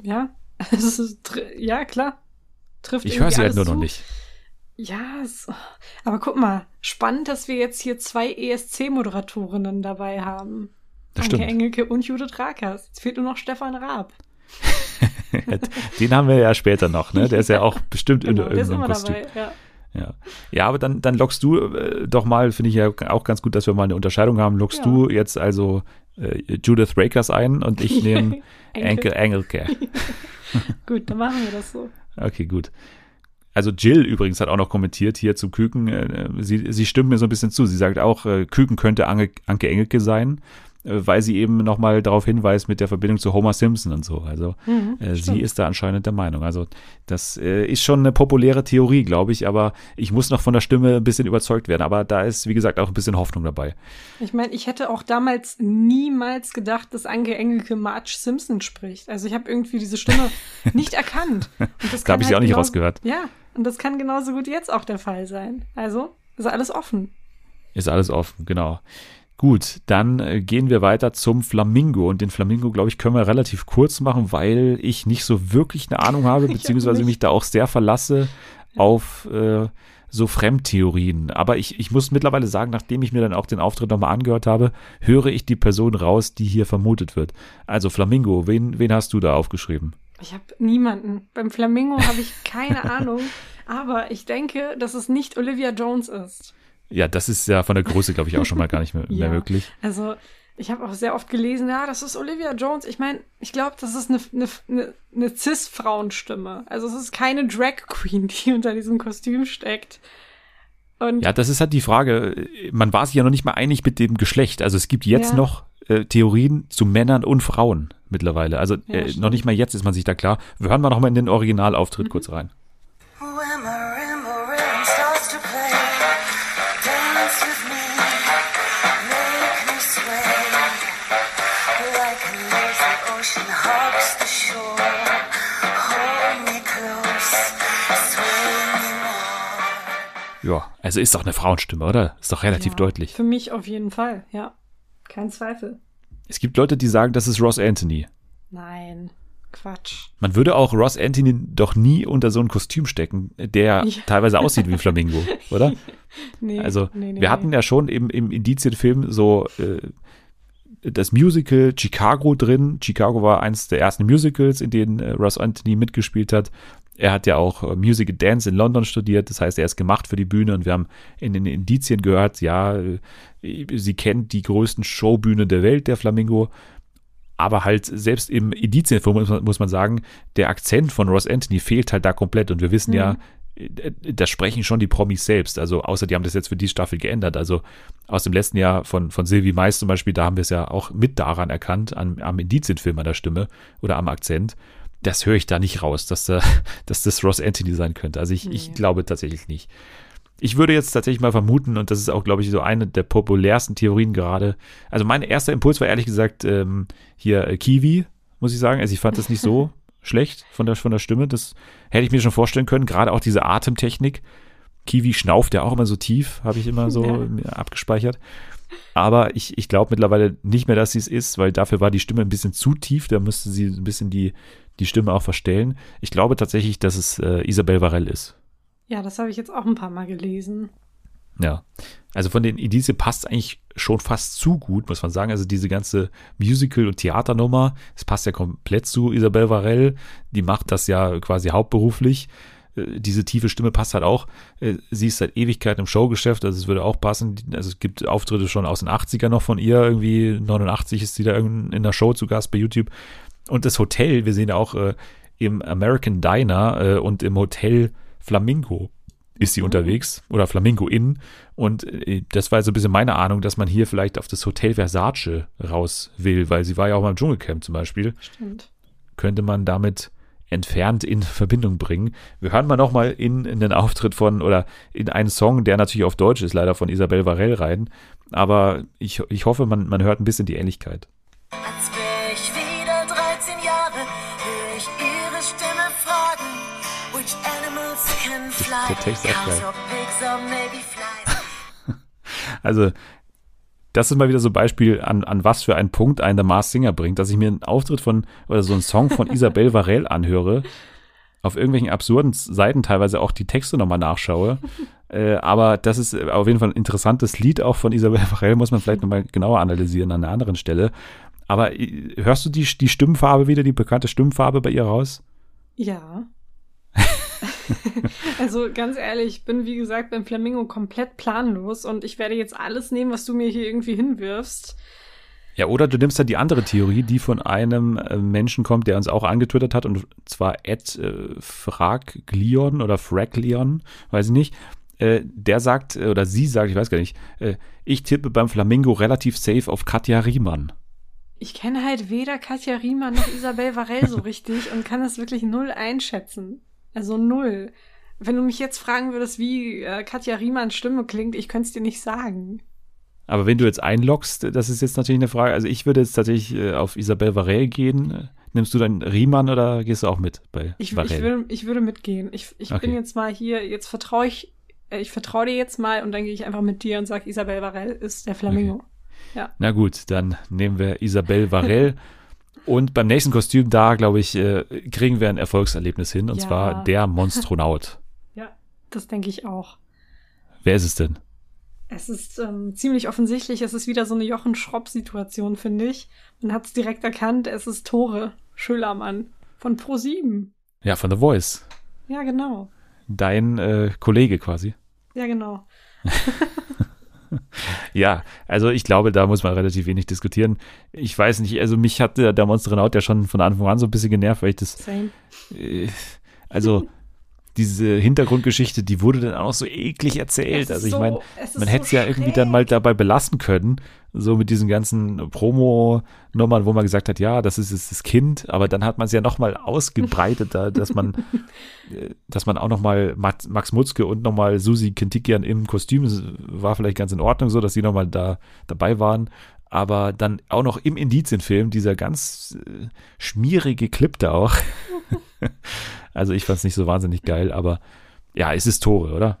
Ja, [laughs] es ist, tr- ja klar. Trifft Ich höre sie halt nur noch zu. nicht. Ja, es, aber guck mal, spannend, dass wir jetzt hier zwei ESC-Moderatorinnen dabei haben. Das Anke stimmt. Engelke und Judith Rakers. Jetzt fehlt nur noch Stefan Raab. [laughs] Den haben wir ja später noch, ne? Der ist ja auch [laughs] bestimmt in Genau, der ist irgendeinem immer Kostüm. dabei. Ja. Ja. ja, aber dann, dann lockst du äh, doch mal, finde ich ja auch ganz gut, dass wir mal eine Unterscheidung haben. Lockst Ja. du jetzt also äh, Judith Rakers ein und ich [laughs] nehme Enke Engelke. [laughs] Gut, dann machen wir das so. Okay, gut. Also Jill übrigens hat auch noch kommentiert hier zu Küken. Äh, sie, sie stimmt mir so ein bisschen zu. Sie sagt auch, äh, Küken könnte Ange, Anke Engelke sein, weil sie eben nochmal darauf hinweist mit der Verbindung zu Homer Simpson und so. Also Mhm, äh, sie ist da anscheinend der Meinung. Also das äh, ist schon eine populäre Theorie, glaube ich, aber ich muss noch von der Stimme ein bisschen überzeugt werden. Aber da ist, wie gesagt, auch ein bisschen Hoffnung dabei. Ich meine, ich hätte auch damals niemals gedacht, dass Anke Engelke Marge Simpson spricht. Also ich habe irgendwie diese Stimme [laughs] nicht erkannt. Da habe ich sie auch nicht genauso- rausgehört. Ja, und das kann genauso gut jetzt auch der Fall sein. Also ist alles offen. Ist alles offen, genau. Gut, dann äh, gehen wir weiter zum Flamingo. Und den Flamingo, glaube ich, können wir relativ kurz machen, weil ich nicht so wirklich eine Ahnung habe, [laughs] beziehungsweise mich da auch sehr verlasse auf äh, so Fremdtheorien. Aber ich, ich muss mittlerweile sagen, nachdem ich mir dann auch den Auftritt nochmal angehört habe, höre ich die Person raus, die hier vermutet wird. Also Flamingo, wen, wen hast du da aufgeschrieben? Ich habe niemanden. Beim Flamingo habe ich keine [laughs] Ahnung. Aber ich denke, dass es nicht Olivia Jones ist. Ja, das ist ja von der Größe, glaube ich, auch schon mal gar nicht mehr, [laughs] mehr Ja. möglich. Also, ich habe auch sehr oft gelesen, ja, das ist Olivia Jones. Ich meine, ich glaube, das ist eine, eine, eine, eine Cis-Frauenstimme. Also, es ist keine Drag Queen, die [laughs] unter diesem Kostüm steckt. Und Ja, das ist halt die Frage. Man war sich ja noch nicht mal einig mit dem Geschlecht. Also es gibt jetzt Ja. noch äh, Theorien zu Männern und Frauen mittlerweile. Also Ja, äh, noch nicht mal jetzt ist man sich da klar. Wir hören mal noch mal in den Originalauftritt Mhm. kurz rein. When marimba Ja, also ist doch eine Frauenstimme, oder? Ist doch relativ ja, deutlich. Für mich auf jeden Fall, ja. Kein Zweifel. Es gibt Leute, die sagen, das ist Ross Anthony. Nein, Quatsch. Man würde auch Ross Anthony doch nie unter so ein Kostüm stecken, der [laughs] Ja. teilweise aussieht wie ein Flamingo, oder? [laughs] Nee, Also, nee, nee, wir hatten ja schon im, im Indizienfilm so äh, das Musical Chicago drin. Chicago war eines der ersten Musicals, in denen äh, Ross Anthony mitgespielt hat. Er hat ja auch äh, Music and Dance in London studiert, das heißt, er ist gemacht für die Bühne und wir haben in den Indizien gehört, ja, äh, sie kennt die größten Showbühnen der Welt, der Flamingo. Aber halt selbst im Indizienfilm muss man, sagen, der Akzent von Ross Anthony fehlt halt da komplett und wir wissen ja, äh, das sprechen schon die Promis selbst. Also außer die haben das jetzt für die Staffel geändert. Also aus dem letzten Jahr von, von Sylvie Mais zum Beispiel, da haben wir es ja auch mit daran erkannt, am, am Indizienfilm an der Stimme oder am Akzent. Das höre ich da nicht raus, dass, da, [laughs] dass das Ross Anthony sein könnte. Also ich, ich Nee. glaube tatsächlich nicht. Ich würde jetzt tatsächlich mal vermuten, und das ist auch, glaube ich, so eine der populärsten Theorien gerade. Also mein erster Impuls war ehrlich gesagt ähm, hier äh, Kiwi, muss ich sagen. Also ich fand das nicht so [laughs] schlecht von der, von der Stimme. Das hätte ich mir schon vorstellen können. Gerade auch diese Atemtechnik. Kiwi schnauft ja auch immer so tief, habe ich immer so Ja. abgespeichert. Aber ich, ich glaube mittlerweile nicht mehr, dass sie es ist, weil dafür war die Stimme ein bisschen zu tief. Da müsste sie ein bisschen die, die Stimme auch verstellen. Ich glaube tatsächlich, dass es äh, Isabel Varell ist. Ja, das habe ich jetzt auch ein paar Mal gelesen. Ja. Also von den Indizien passt eigentlich schon fast zu gut, muss man sagen. Also diese ganze Musical- und Theaternummer, es passt ja komplett zu Isabel Varell. Die macht das ja quasi hauptberuflich. Äh, Diese tiefe Stimme passt halt auch. Äh, Sie ist seit Ewigkeit im Showgeschäft, also es würde auch passen. Also es gibt Auftritte schon aus den 80er noch von ihr. Irgendwie 89 ist sie da in der Show zu Gast bei YouTube. Und das Hotel, wir sehen ja auch äh, im American Diner äh, und im Hotel Flamingo ist sie unterwegs oder Flamingo Inn. Und äh, das war so ein bisschen meine Ahnung, dass man hier vielleicht auf das Hotel Versace raus will, weil sie war ja auch mal im Dschungelcamp zum Beispiel. Stimmt. Könnte man damit entfernt in Verbindung bringen. Wir hören mal nochmal in, in den Auftritt von oder in einen Song, der natürlich auf Deutsch ist, leider von Isabel Varell rein. Aber ich, ich hoffe, man, man hört ein bisschen die Ähnlichkeit. Als wär ich wieder 13 Jahre, hör ich ihre Stimme fragen. Which animals can fly? Der Text auch geil. [laughs] Also das ist mal wieder so ein Beispiel, an, an was für einen Punkt einen der Mars Singer bringt, dass ich mir einen Auftritt von, oder so einen Song von [laughs] Isabelle Varell anhöre, auf irgendwelchen absurden Seiten teilweise auch die Texte nochmal nachschaue. [laughs] äh, aber das ist auf jeden Fall ein interessantes Lied auch von Isabelle Varell, muss man vielleicht nochmal genauer analysieren an einer anderen Stelle. Aber äh, hörst du die, die Stimmfarbe wieder, die bekannte Stimmfarbe bei ihr raus? Ja. [laughs] also ganz ehrlich, ich bin wie gesagt beim Flamingo komplett planlos und ich werde jetzt alles nehmen, was du mir hier irgendwie hinwirfst. Ja, oder du nimmst dann die andere Theorie, die von einem äh, Menschen kommt, der uns auch angetwittert hat, und zwar Ed äh, Fraglion oder Fraglion, weiß ich nicht. Äh, der sagt, äh, oder sie sagt, ich weiß gar nicht, äh, ich tippe beim Flamingo relativ safe auf Katja Riemann. Ich kenne halt weder Katja Riemann noch Isabel Varell so [laughs] richtig und kann das wirklich null einschätzen. Also null. Wenn du mich jetzt fragen würdest, wie äh, Katja Riemanns Stimme klingt, ich könnte es dir nicht sagen. Aber wenn du jetzt einloggst, das ist jetzt natürlich eine Frage. Also ich würde jetzt tatsächlich äh, auf Isabelle Varell gehen. Nimmst du dann Riemann oder gehst du auch mit bei ich, Varell? Ich, würde, ich würde mitgehen. Ich, ich okay. bin jetzt mal hier, jetzt vertraue ich, äh, ich vertraue dir jetzt mal und dann gehe ich einfach mit dir und sage, Isabelle Varell ist der Flamingo. Okay. Ja. Na gut, dann nehmen wir Isabelle Varell. [laughs] Und beim nächsten Kostüm da, glaube ich, äh, kriegen wir ein Erfolgserlebnis hin, und ja. zwar der Monstronaut. [laughs] Ja, das denke ich auch. Wer ist es denn? Es ist ähm, ziemlich offensichtlich, es ist wieder so eine Jochen Schropp-Situation, finde ich. Man hat es direkt erkannt, es ist Tore Schölermann von Pro7. Ja, von The Voice. Ja, genau. Dein äh, Kollege quasi. Ja, genau. [laughs] [laughs] ja, also ich glaube, da muss man relativ wenig diskutieren. Ich weiß nicht, also mich hat der, der Monsternaut ja schon von Anfang an so ein bisschen genervt, weil ich das. Same. Äh, also diese Hintergrundgeschichte, die wurde dann auch so eklig erzählt. Also ich so, meine, man hätte es so ja irgendwie dann mal dabei belassen können, so mit diesen ganzen Promo-Nummern, wo man gesagt hat, ja, das ist, ist das Kind, aber dann hat man es ja nochmal ausgebreitet, [laughs] dass man, dass man auch nochmal Max Mutzke und nochmal Susi Kentikian im Kostüm war vielleicht ganz in Ordnung, so dass sie nochmal da dabei waren. Aber dann auch noch im Indizienfilm, dieser ganz äh, schmierige Clip da auch. [laughs] [laughs] Also ich fand es nicht so wahnsinnig geil, aber ja, es ist Tore, oder?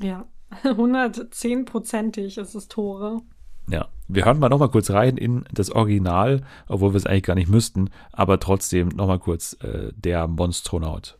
Ja, [laughs] 110-prozentig ist es Tore. Ja, wir hören mal noch mal kurz rein in das Original, obwohl wir es eigentlich gar nicht müssten, aber trotzdem noch mal kurz äh, der Monstronaut.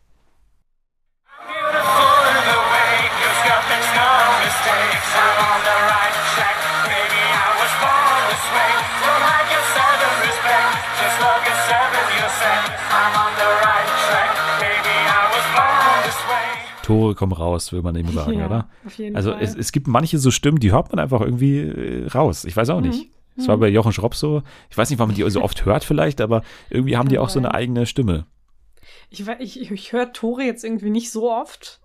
Tore kommen raus, will man eben sagen, ja, oder? Auf jeden also Fall. Es, es gibt manche so Stimmen, die hört man einfach irgendwie äh, raus. Ich weiß auch nicht. Mhm. Das war mhm. bei Jochen Schropp so. Ich weiß nicht, warum man die so oft hört vielleicht, aber irgendwie haben die auch so eine eigene Stimme. Ich, ich, ich höre Tore jetzt irgendwie nicht so oft,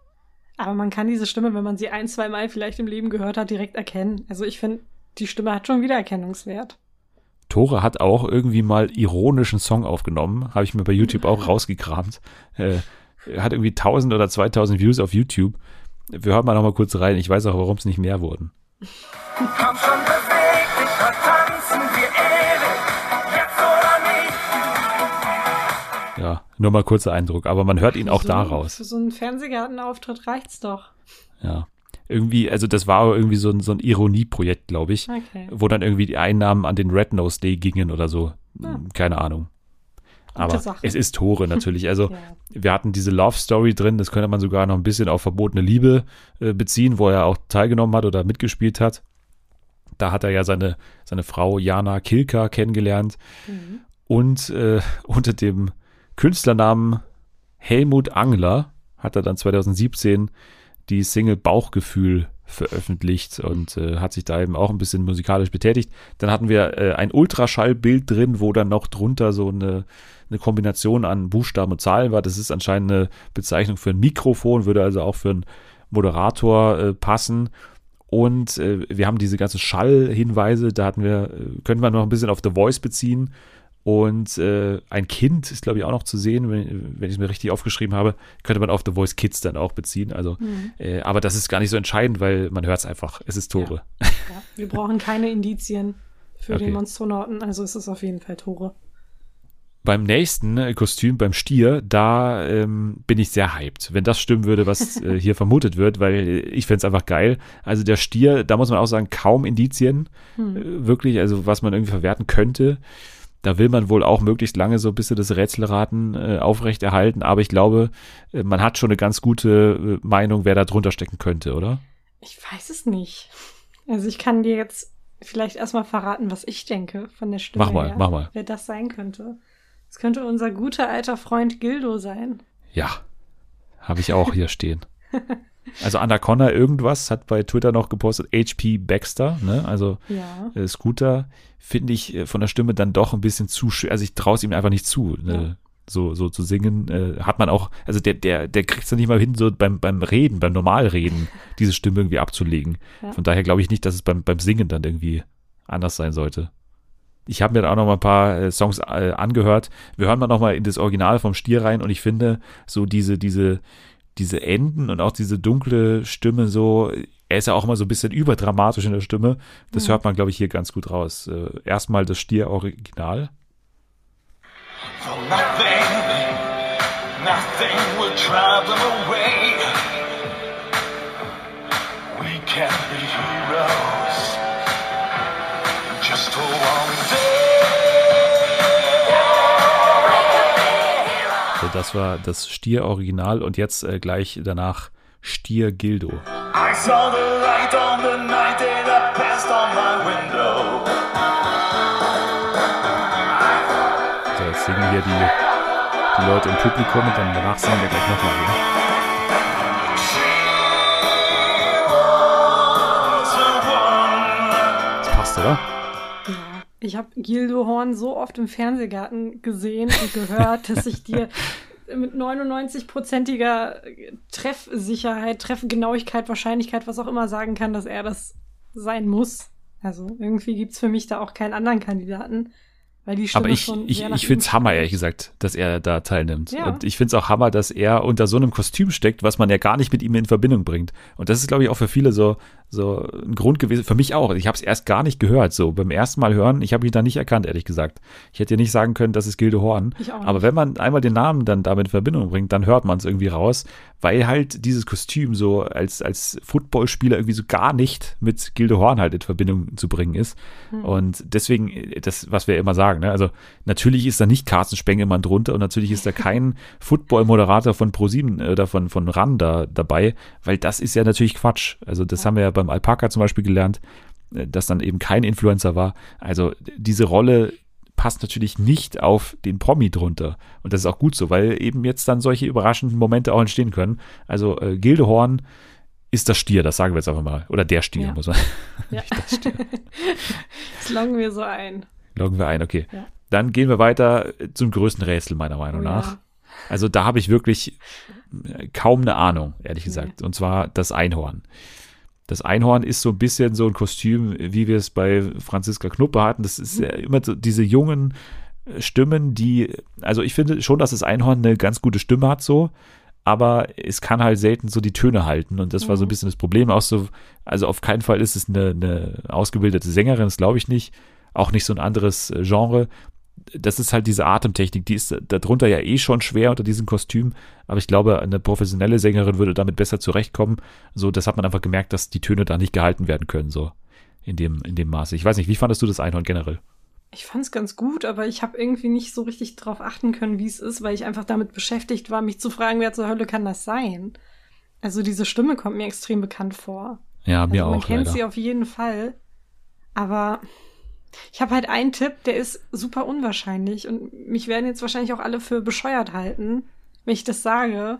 aber man kann diese Stimme, wenn man sie ein, zwei Mal vielleicht im Leben gehört hat, direkt erkennen. Also ich finde, die Stimme hat schon Wiedererkennungswert. Tore hat auch irgendwie mal ironischen Song aufgenommen, habe ich mir bei YouTube auch rausgekramt. Äh, hat irgendwie 1000 oder 2000 Views auf YouTube. Wir hören mal noch mal kurz rein. Ich weiß auch, warum es nicht mehr wurden. Komm schon, beweg dich, tanzen wir ewig, jetzt oder nicht. Ja, nur mal kurzer Eindruck, aber man hört ihn auch so, daraus. Für so einen Fernsehgartenauftritt reicht's doch. Ja. Irgendwie, also das war irgendwie so ein, so ein Ironieprojekt, glaube ich, okay. wo dann irgendwie die Einnahmen an den Red Nose Day gingen oder so. Ah. Keine Ahnung. Aber es ist Tore [laughs] natürlich. Also ja. wir hatten diese Love Story drin, das könnte man sogar noch ein bisschen auf verbotene Liebe äh, beziehen, wo er auch teilgenommen hat oder mitgespielt hat. Da hat er ja seine, seine Frau Jana Kilka kennengelernt. Mhm. Und äh, [laughs] unter dem Künstlernamen Helmut Angler hat er dann 2017 die Single Bauchgefühl veröffentlicht und äh, hat sich da eben auch ein bisschen musikalisch betätigt. Dann hatten wir äh, ein Ultraschallbild drin, wo dann noch drunter so eine, eine Kombination an Buchstaben und Zahlen war. Das ist anscheinend eine Bezeichnung für ein Mikrofon, würde also auch für einen Moderator äh, passen. Und äh, wir haben diese ganzen Schallhinweise, da hatten wir, äh, können wir noch ein bisschen auf The Voice beziehen. Und äh, ein Kind ist, glaube ich, auch noch zu sehen, wenn, wenn ich es mir richtig aufgeschrieben habe, könnte man auf The Voice Kids dann auch beziehen. Also, mhm. äh, aber das ist gar nicht so entscheidend, weil man hört es einfach. Es ist Tore. Ja. Ja. Wir brauchen keine Indizien für [laughs] okay. den Monstronauten, also es ist auf jeden Fall Tore. Beim nächsten äh, Kostüm, beim Stier, da ähm, bin ich sehr hyped, wenn das stimmen würde, was [laughs] äh, hier vermutet wird, weil ich fände es einfach geil. Also der Stier, da muss man auch sagen, kaum Indizien, hm. äh, wirklich, also was man irgendwie verwerten könnte. Da will man wohl auch möglichst lange so ein bisschen das Rätselraten äh, aufrechterhalten, aber ich glaube, äh, man hat schon eine ganz gute äh, Meinung, wer da drunter stecken könnte, oder? Ich weiß es nicht. Also ich kann dir jetzt vielleicht erstmal verraten, was ich denke von der Stimme. Mach mal, her, mach mal. Wer das sein könnte. Es könnte unser guter alter Freund Gildo sein. Ja, habe ich auch hier stehen. Also Anaconda irgendwas hat bei Twitter noch gepostet, HP Baxter, ne? Also ja. äh, Scooter finde ich äh, von der Stimme dann doch ein bisschen zu schön. Also ich traue es ihm einfach nicht zu, ne? ja. so, so zu singen. Äh, hat man auch, also der, der, der kriegt es dann nicht mal hin, so beim, beim Reden, beim Normalreden, diese Stimme irgendwie abzulegen. Ja. Von daher glaube ich nicht, dass es beim, beim Singen dann irgendwie anders sein sollte. Ich habe mir dann auch noch mal ein paar äh, Songs äh, angehört. Wir hören mal noch mal in das Original vom Stier rein und ich finde so diese diese diese Enden und auch diese dunkle Stimme so, er ist ja auch immer so ein bisschen überdramatisch in der Stimme. Das ja. hört man, glaube ich, hier ganz gut raus. Äh, erstmal das Stier-Original. Nothing, nothing will drive them away. We can das war das Stier-Original und jetzt äh, gleich danach Stier Gildo. I saw the light on the night that passed on my window. So, jetzt singen hier die, die Leute im Publikum und dann danach singen wir gleich nochmal wieder. Das passt, oder? Ich habe Gildo Horn so oft im Fernsehgarten gesehen und gehört, dass ich dir mit 99-prozentiger Treffsicherheit, Treffgenauigkeit, Wahrscheinlichkeit, was auch immer sagen kann, dass er das sein muss. Also irgendwie gibt es für mich da auch keinen anderen Kandidaten. Weil die Stimme Aber ich, ich, ich finde es Hammer, ehrlich gesagt, dass er da teilnimmt. Ja. Und ich finde es auch Hammer, dass er unter so einem Kostüm steckt, was man ja gar nicht mit ihm in Verbindung bringt. Und das ist, glaube ich, auch für viele so, so ein Grund gewesen, für mich auch. Ich habe es erst gar nicht gehört. So beim ersten Mal hören, ich habe ihn da nicht erkannt, ehrlich gesagt. Ich hätte ja nicht sagen können, das ist Gilde Horn. Aber wenn man einmal den Namen dann damit in Verbindung bringt, dann hört man es irgendwie raus, weil halt dieses Kostüm so als, als Footballspieler irgendwie so gar nicht mit Gilde Horn halt in Verbindung zu bringen ist. Hm. Und deswegen, das, was wir immer sagen, ne? also natürlich ist da nicht Carsten Spengemann drunter und natürlich ist da [laughs] kein Football-Moderator von ProSieben oder von, von RAN da dabei, weil das ist ja natürlich Quatsch. Also das ja. haben wir ja beim Alpaka zum Beispiel gelernt, äh, dass dann eben kein Influencer war. Also diese Rolle passt natürlich nicht auf den Promi drunter. Und das ist auch gut so, weil eben jetzt dann solche überraschenden Momente auch entstehen können. Also äh, Gildehorn ist das Stier, das sagen wir jetzt einfach mal. Oder der Stier, ja. muss man. [laughs] Ja. das Stier. [laughs] das loggen wir so ein. Loggen wir ein, okay. Ja. Dann gehen wir weiter zum größten Rätsel, meiner Meinung oh, nach. Also da habe ich wirklich äh, kaum eine Ahnung, ehrlich gesagt. Nee. Und zwar das Einhorn. Das Einhorn ist so ein bisschen so ein Kostüm, wie wir es bei Franziska Knuppe hatten. Das ist ja immer so diese jungen äh, Stimmen, die, also ich finde schon, dass das Einhorn eine ganz gute Stimme hat, so, aber es kann halt selten so die Töne halten und das war so ein mhm. bisschen das Problem. Auch so, also auf keinen Fall ist es eine, eine ausgebildete Sängerin, das glaube ich nicht. Auch nicht so ein anderes äh, Genre das ist halt diese Atemtechnik, die ist darunter ja eh schon schwer unter diesem Kostüm, aber ich glaube, eine professionelle Sängerin würde damit besser zurechtkommen. So, das hat man einfach gemerkt, dass die Töne da nicht gehalten werden können, so in dem, in dem Maße. Ich weiß nicht, wie fandest du das Einhorn generell? Ich fand es ganz gut, aber ich habe irgendwie nicht so richtig drauf achten können, wie es ist, weil ich einfach damit beschäftigt war, mich zu fragen, wer zur Hölle kann das sein? Also diese Stimme kommt mir extrem bekannt vor. Ja, mir also man auch. Man kennt leider. sie auf jeden Fall. Aber ich habe halt einen Tipp, der ist super unwahrscheinlich und mich werden jetzt wahrscheinlich auch alle für bescheuert halten, wenn ich das sage.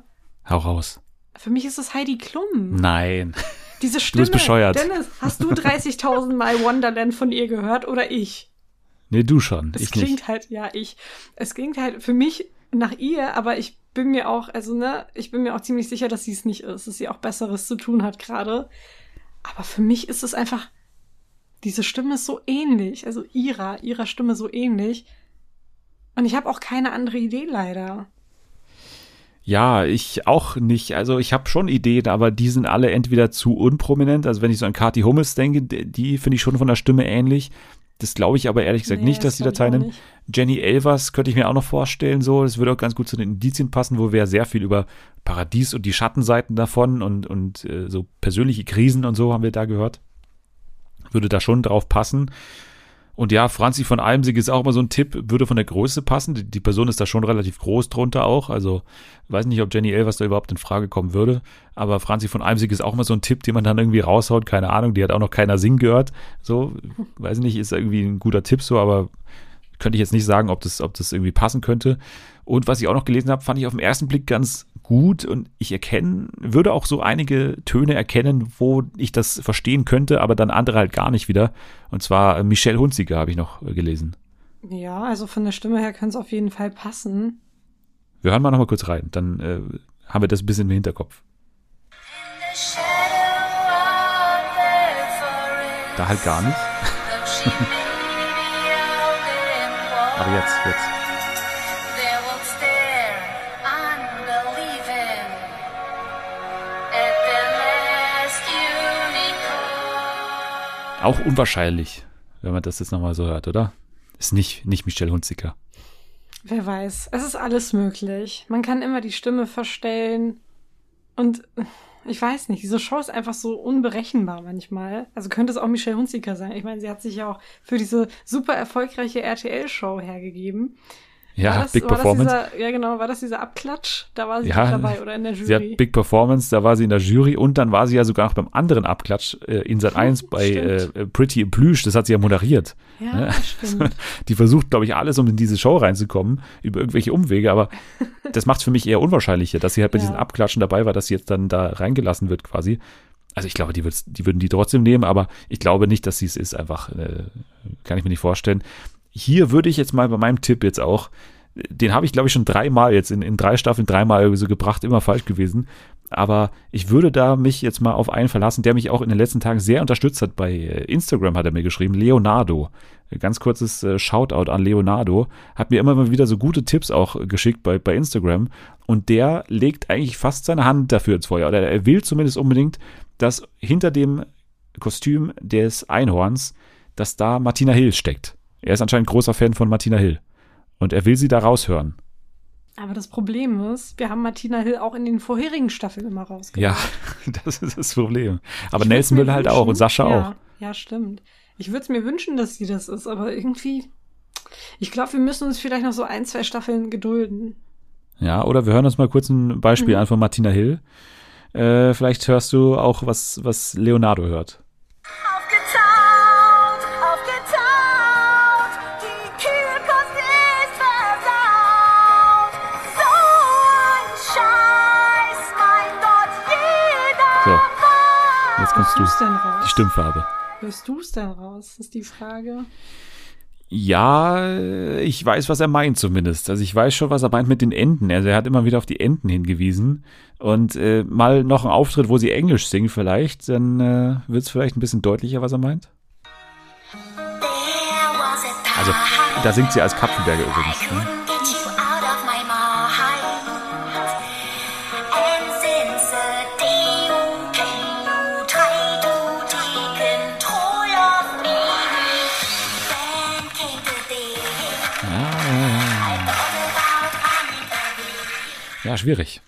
Hau raus. Für mich ist es Heidi Klum. Nein. Diese Stimme. Du bist bescheuert. Dennis, hast du 30.000 Mal Wonderland von ihr gehört oder ich? Nee, du schon. Es ich klingt nicht. halt, ja, ich. Es klingt halt für mich nach ihr, aber ich bin mir auch, also ne, ich bin mir auch ziemlich sicher, dass sie es nicht ist, dass sie auch Besseres zu tun hat gerade. Aber für mich ist es einfach diese Stimme ist so ähnlich, also ihrer, ihrer Stimme so ähnlich. Und ich habe auch keine andere Idee leider. Ja, ich auch nicht. Also ich habe schon Ideen, aber die sind alle entweder zu unprominent. Also wenn ich so an Kati Hummels denke, die finde ich schon von der Stimme ähnlich. Das glaube ich aber ehrlich gesagt Nee, nicht, dass das die auch nennen. nicht. Jenny Elvers könnte ich mir auch noch vorstellen, so. Das würde auch ganz gut zu den Indizien passen, wo wir sehr viel über Paradies und die Schattenseiten davon und, und äh, so persönliche Krisen und so haben wir da gehört. Würde da schon drauf passen. Und ja, Franzi von Almsig ist auch immer so ein Tipp, würde von der Größe passen. Die, die Person ist da schon relativ groß drunter auch. Also weiß nicht, ob Jenny Elvers da überhaupt in Frage kommen würde. Aber Franzi von Almsig ist auch immer so ein Tipp, den man dann irgendwie raushaut. Keine Ahnung, die hat auch noch keiner singen gehört. So, weiß nicht, ist irgendwie ein guter Tipp so, aber könnte ich jetzt nicht sagen, ob das, ob das irgendwie passen könnte. Und was ich auch noch gelesen habe, fand ich auf den ersten Blick ganz gut und ich erkenne, würde auch so einige Töne erkennen, wo ich das verstehen könnte, aber dann andere halt gar nicht wieder. Und zwar äh, Michelle Hunziker habe ich noch äh, gelesen. Ja, also von der Stimme her kann es auf jeden Fall passen. Wir hören mal noch mal kurz rein, dann äh, haben wir das ein bisschen im Hinterkopf. Da halt gar nicht. [laughs] [laughs] Aber jetzt, jetzt. Auch unwahrscheinlich, wenn man das jetzt nochmal so hört, oder? Ist nicht, nicht Michelle Hunziker. Wer weiß. Es ist alles möglich. Man kann immer die Stimme verstellen. Und ich weiß nicht, diese Show ist einfach so unberechenbar manchmal. Also könnte es auch Michelle Hunziker sein. Ich meine, sie hat sich ja auch für diese super erfolgreiche RTL-Show hergegeben. Ja, das, Big Performance. Dieser, ja, genau. War das dieser Abklatsch? Da war sie Ja, auch dabei oder in der Sie hat Jury. Big Performance, da war sie in der Jury und dann war sie ja sogar noch beim anderen Abklatsch äh, in Sat 1 bei äh, Stimmt. Pretty in Plüsch, das hat sie ja moderiert. ja, ne? stimmt. [laughs] Die versucht, glaube ich, alles, um in diese Show reinzukommen, über irgendwelche Umwege, aber [laughs] das macht es für mich eher unwahrscheinlicher, dass sie halt bei Ja. diesen Abklatschen dabei war, dass sie jetzt dann da reingelassen wird quasi. Also ich glaube, die, die würden die trotzdem nehmen, aber ich glaube nicht, dass sie es ist, einfach, äh, kann ich mir nicht vorstellen. Hier würde ich jetzt mal bei meinem Tipp jetzt auch, den habe ich, glaube ich, schon dreimal jetzt in, in drei Staffeln dreimal so gebracht, immer falsch gewesen. Aber ich würde da mich jetzt mal auf einen verlassen, der mich auch in den letzten Tagen sehr unterstützt hat. Bei äh, Instagram hat er mir geschrieben, Leonardo. Ganz kurzes äh, Shoutout an Leonardo. Hat mir immer mal wieder so gute Tipps auch äh, geschickt bei, bei Instagram. Und der legt eigentlich fast seine Hand dafür ins Feuer. Oder er will zumindest unbedingt, dass hinter dem Kostüm des Einhorns, dass da Martina Hill steckt. Er ist anscheinend großer Fan von Martina Hill. Und er will sie da raushören. Aber das Problem ist, wir haben Martina Hill auch in den vorherigen Staffeln immer rausgebracht. Ja, [laughs] das ist das Problem. Aber Ich Nelson Müller halt auch und Sascha ja, auch. Ja, stimmt. Ich würde es mir wünschen, dass sie das ist, aber irgendwie. Ich glaube, wir müssen uns vielleicht noch so ein, zwei Staffeln gedulden. Ja, oder wir hören uns mal kurz ein Beispiel Mhm. an von Martina Hill. Äh, vielleicht hörst du auch, was, was Leonardo hört. Jetzt kommst du. Hörst du denn raus? Die Stimmfarbe. Hörst du es denn raus? Ist die Frage. Ja, ich weiß, was er meint zumindest. Also ich weiß schon, was er meint mit den Enten. Also er hat immer wieder auf die Enten hingewiesen. Und äh, mal noch ein Auftritt, wo sie Englisch singen vielleicht, dann äh, wird es vielleicht ein bisschen deutlicher, was er meint. Also, da singt sie als Kapfenberger übrigens. Ne? Ja, schwierig.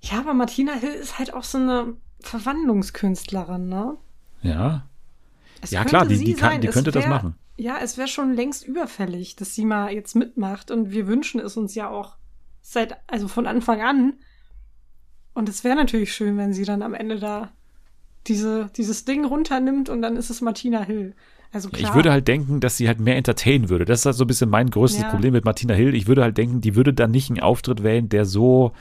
Ja, aber Martina Hill ist halt auch so eine Verwandlungskünstlerin, ne? Ja. Es Ja, klar, die- die kann- die könnte das wär- machen. Ja, es wäre schon längst überfällig, dass sie mal jetzt mitmacht. Und wir wünschen es uns ja auch seit, also von Anfang an. Und es wäre natürlich schön, wenn sie dann am Ende da diese, dieses Ding runternimmt und dann ist es Martina Hill. Also klar. Ich würde halt denken, dass sie halt mehr entertainen würde. Das ist halt so ein bisschen mein größtes Ja. Problem mit Martina Hill. Ich würde halt denken, die würde dann nicht einen Auftritt wählen, der so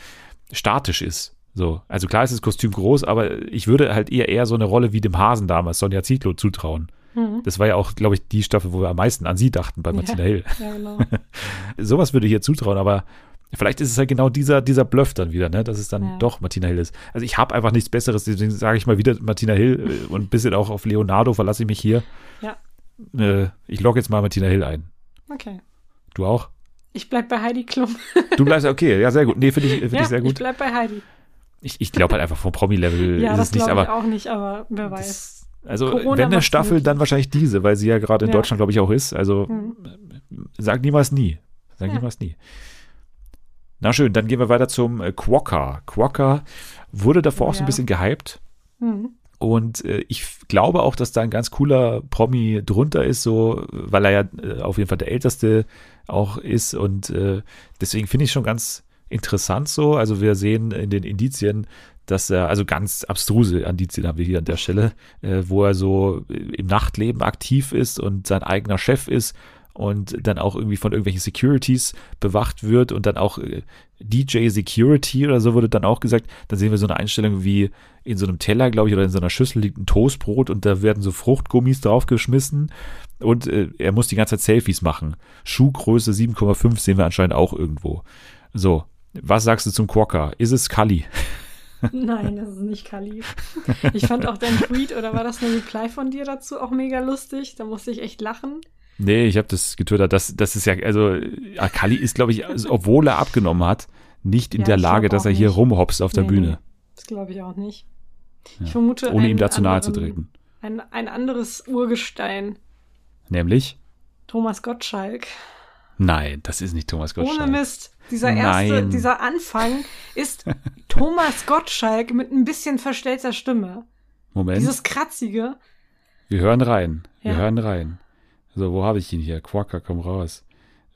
statisch ist. So. Also klar ist das Kostüm groß, aber ich würde halt eher eher so eine Rolle wie dem Hasen damals, Sonja Zietlow, zutrauen. Mhm. Das war ja auch, glaube ich, die Staffel, wo wir am meisten an sie dachten bei Martina ja, Hill. Ja, genau. [laughs] Sowas würde ich ihr zutrauen, aber vielleicht ist es halt genau dieser, dieser Bluff dann wieder, ne? dass es dann Ja. doch Martina Hill ist. Also ich habe einfach nichts Besseres, deswegen sage ich mal wieder Martina Hill äh, und ein bisschen auch auf Leonardo verlasse ich mich hier. Ja. Äh, ich logge jetzt mal Martina Hill ein. Okay. Du auch? Ich bleib bei Heidi Klum. Du bleibst okay, ja, sehr gut. Nee, finde ich, find ja, ich sehr ich gut. bleib bei Heidi. Ich, ich glaube halt einfach vom Promi-Level Ja, ist das es nicht, glaube ich aber auch nicht, aber wer weiß. das, Also Corona wenn eine Staffel, dann wahrscheinlich diese, weil sie ja gerade in Ja. Deutschland, glaube ich, auch ist. Also Hm. sag niemals nie. Sag niemals nie. Na schön, dann gehen wir weiter zum äh, Quokka. Quokka wurde davor Oh auch so ein ja. bisschen gehypt. Hm. Und äh, ich glaube auch, dass da ein ganz cooler Promi drunter ist, so, weil er ja äh, auf jeden Fall der Älteste auch ist. Und äh, deswegen finde ich schon ganz interessant so. Also wir sehen in den Indizien, dass er, also ganz abstruse Indizien haben wir hier an der Stelle, äh, wo er so äh, im Nachtleben aktiv ist und sein eigener Chef ist und dann auch irgendwie von irgendwelchen Securities bewacht wird und dann auch äh, DJ Security oder so wurde dann auch gesagt. Dann sehen wir so eine Einstellung wie in so einem Teller, glaube ich, oder in so einer Schüssel liegt ein Toastbrot und da werden so Fruchtgummis draufgeschmissen und äh, er muss die ganze Zeit Selfies machen. Schuhgröße 7,5 sehen wir anscheinend auch irgendwo. So, was sagst du zum Quokka? Ist es Kali? [laughs] Nein, das ist nicht Kali. Ich fand auch dein Tweet oder war das eine Reply von dir dazu auch mega lustig? Da musste ich echt lachen. Nee, ich habe das getwittert. Das, das ist ja, also äh, Kali ist, glaube ich, obwohl er abgenommen hat, nicht in Ja, der Lage, dass er hier nicht. rumhopst auf der Nee, Bühne. nee, das glaube ich auch nicht. Ja. Ich vermute, Ohne ihm dazu nahe zu treten. Ein, ein anderes Urgestein. Nämlich? Thomas Gottschalk. Nein, das ist nicht Thomas Gottschalk. Ohne Mist. Dieser erste, Nein. dieser Anfang ist [laughs] Thomas Gottschalk mit ein bisschen verstellter Stimme. Moment, Dieses kratzige. wir hören rein. Wir Ja. hören rein. So, wo habe ich ihn hier? Quokka, komm raus.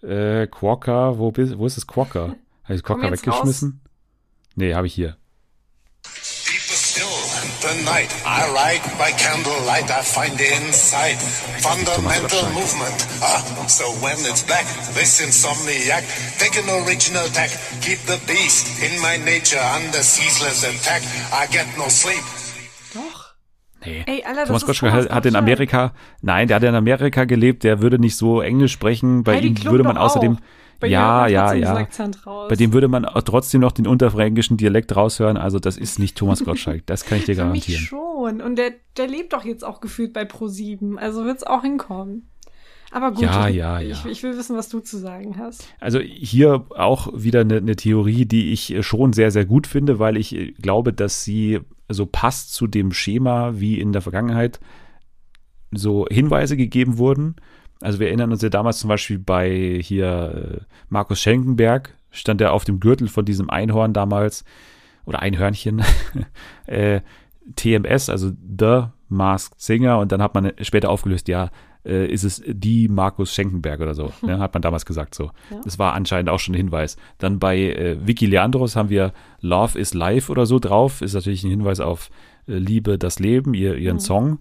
Äh, Quokka, wo, bist, wo ist das Quokka? [laughs] Habe ich Quokka weggeschmissen? Nee, habe ich hier. The night. I ride by candlelight, I find inside fundamental Gottschalk. movement. Ah, so when it's black, this insomniac, take an original tack. Keep the beast in my nature under ceaseless attack. I get no sleep. Nee. Ey, Alter, Thomas Gottschalk hat, hat in. Amerika, nein, der hat in Amerika gelebt, der würde nicht so Englisch sprechen. Bei Heidi ihm Klum würde man außerdem. Bei ja, ja, ja. Bei dem würde man trotzdem noch den unterfränkischen Dialekt raushören. Also das ist nicht Thomas Gottschalk, das kann ich dir [laughs] Für mich garantieren. schon. Und der, der lebt doch jetzt auch gefühlt bei Pro7. Also wird's auch hinkommen. Aber gut, Ja, ich, ja, ich, ja. ich will wissen, was du zu sagen hast. Also hier auch wieder eine, eine Theorie, die ich äh, schon sehr, sehr gut finde, weil ich äh, glaube, dass sie so passt zu dem Schema wie in der Vergangenheit so Hinweise gegeben wurden. Also wir erinnern uns ja damals zum Beispiel bei hier äh, Markus Schenkenberg, stand er auf dem Gürtel von diesem Einhorn damals oder Einhörnchen, [laughs] äh, TMS, also The Masked Singer und dann hat man später aufgelöst, ja, äh, ist es die Markus Schenkenberg oder so, [laughs] ne, hat man damals gesagt so. Ja. Das war anscheinend auch schon ein Hinweis. Dann bei äh, Vicky Leandros haben wir Love is Life oder so drauf, ist natürlich ein Hinweis auf äh, Liebe, das Leben, ihr, ihren Song.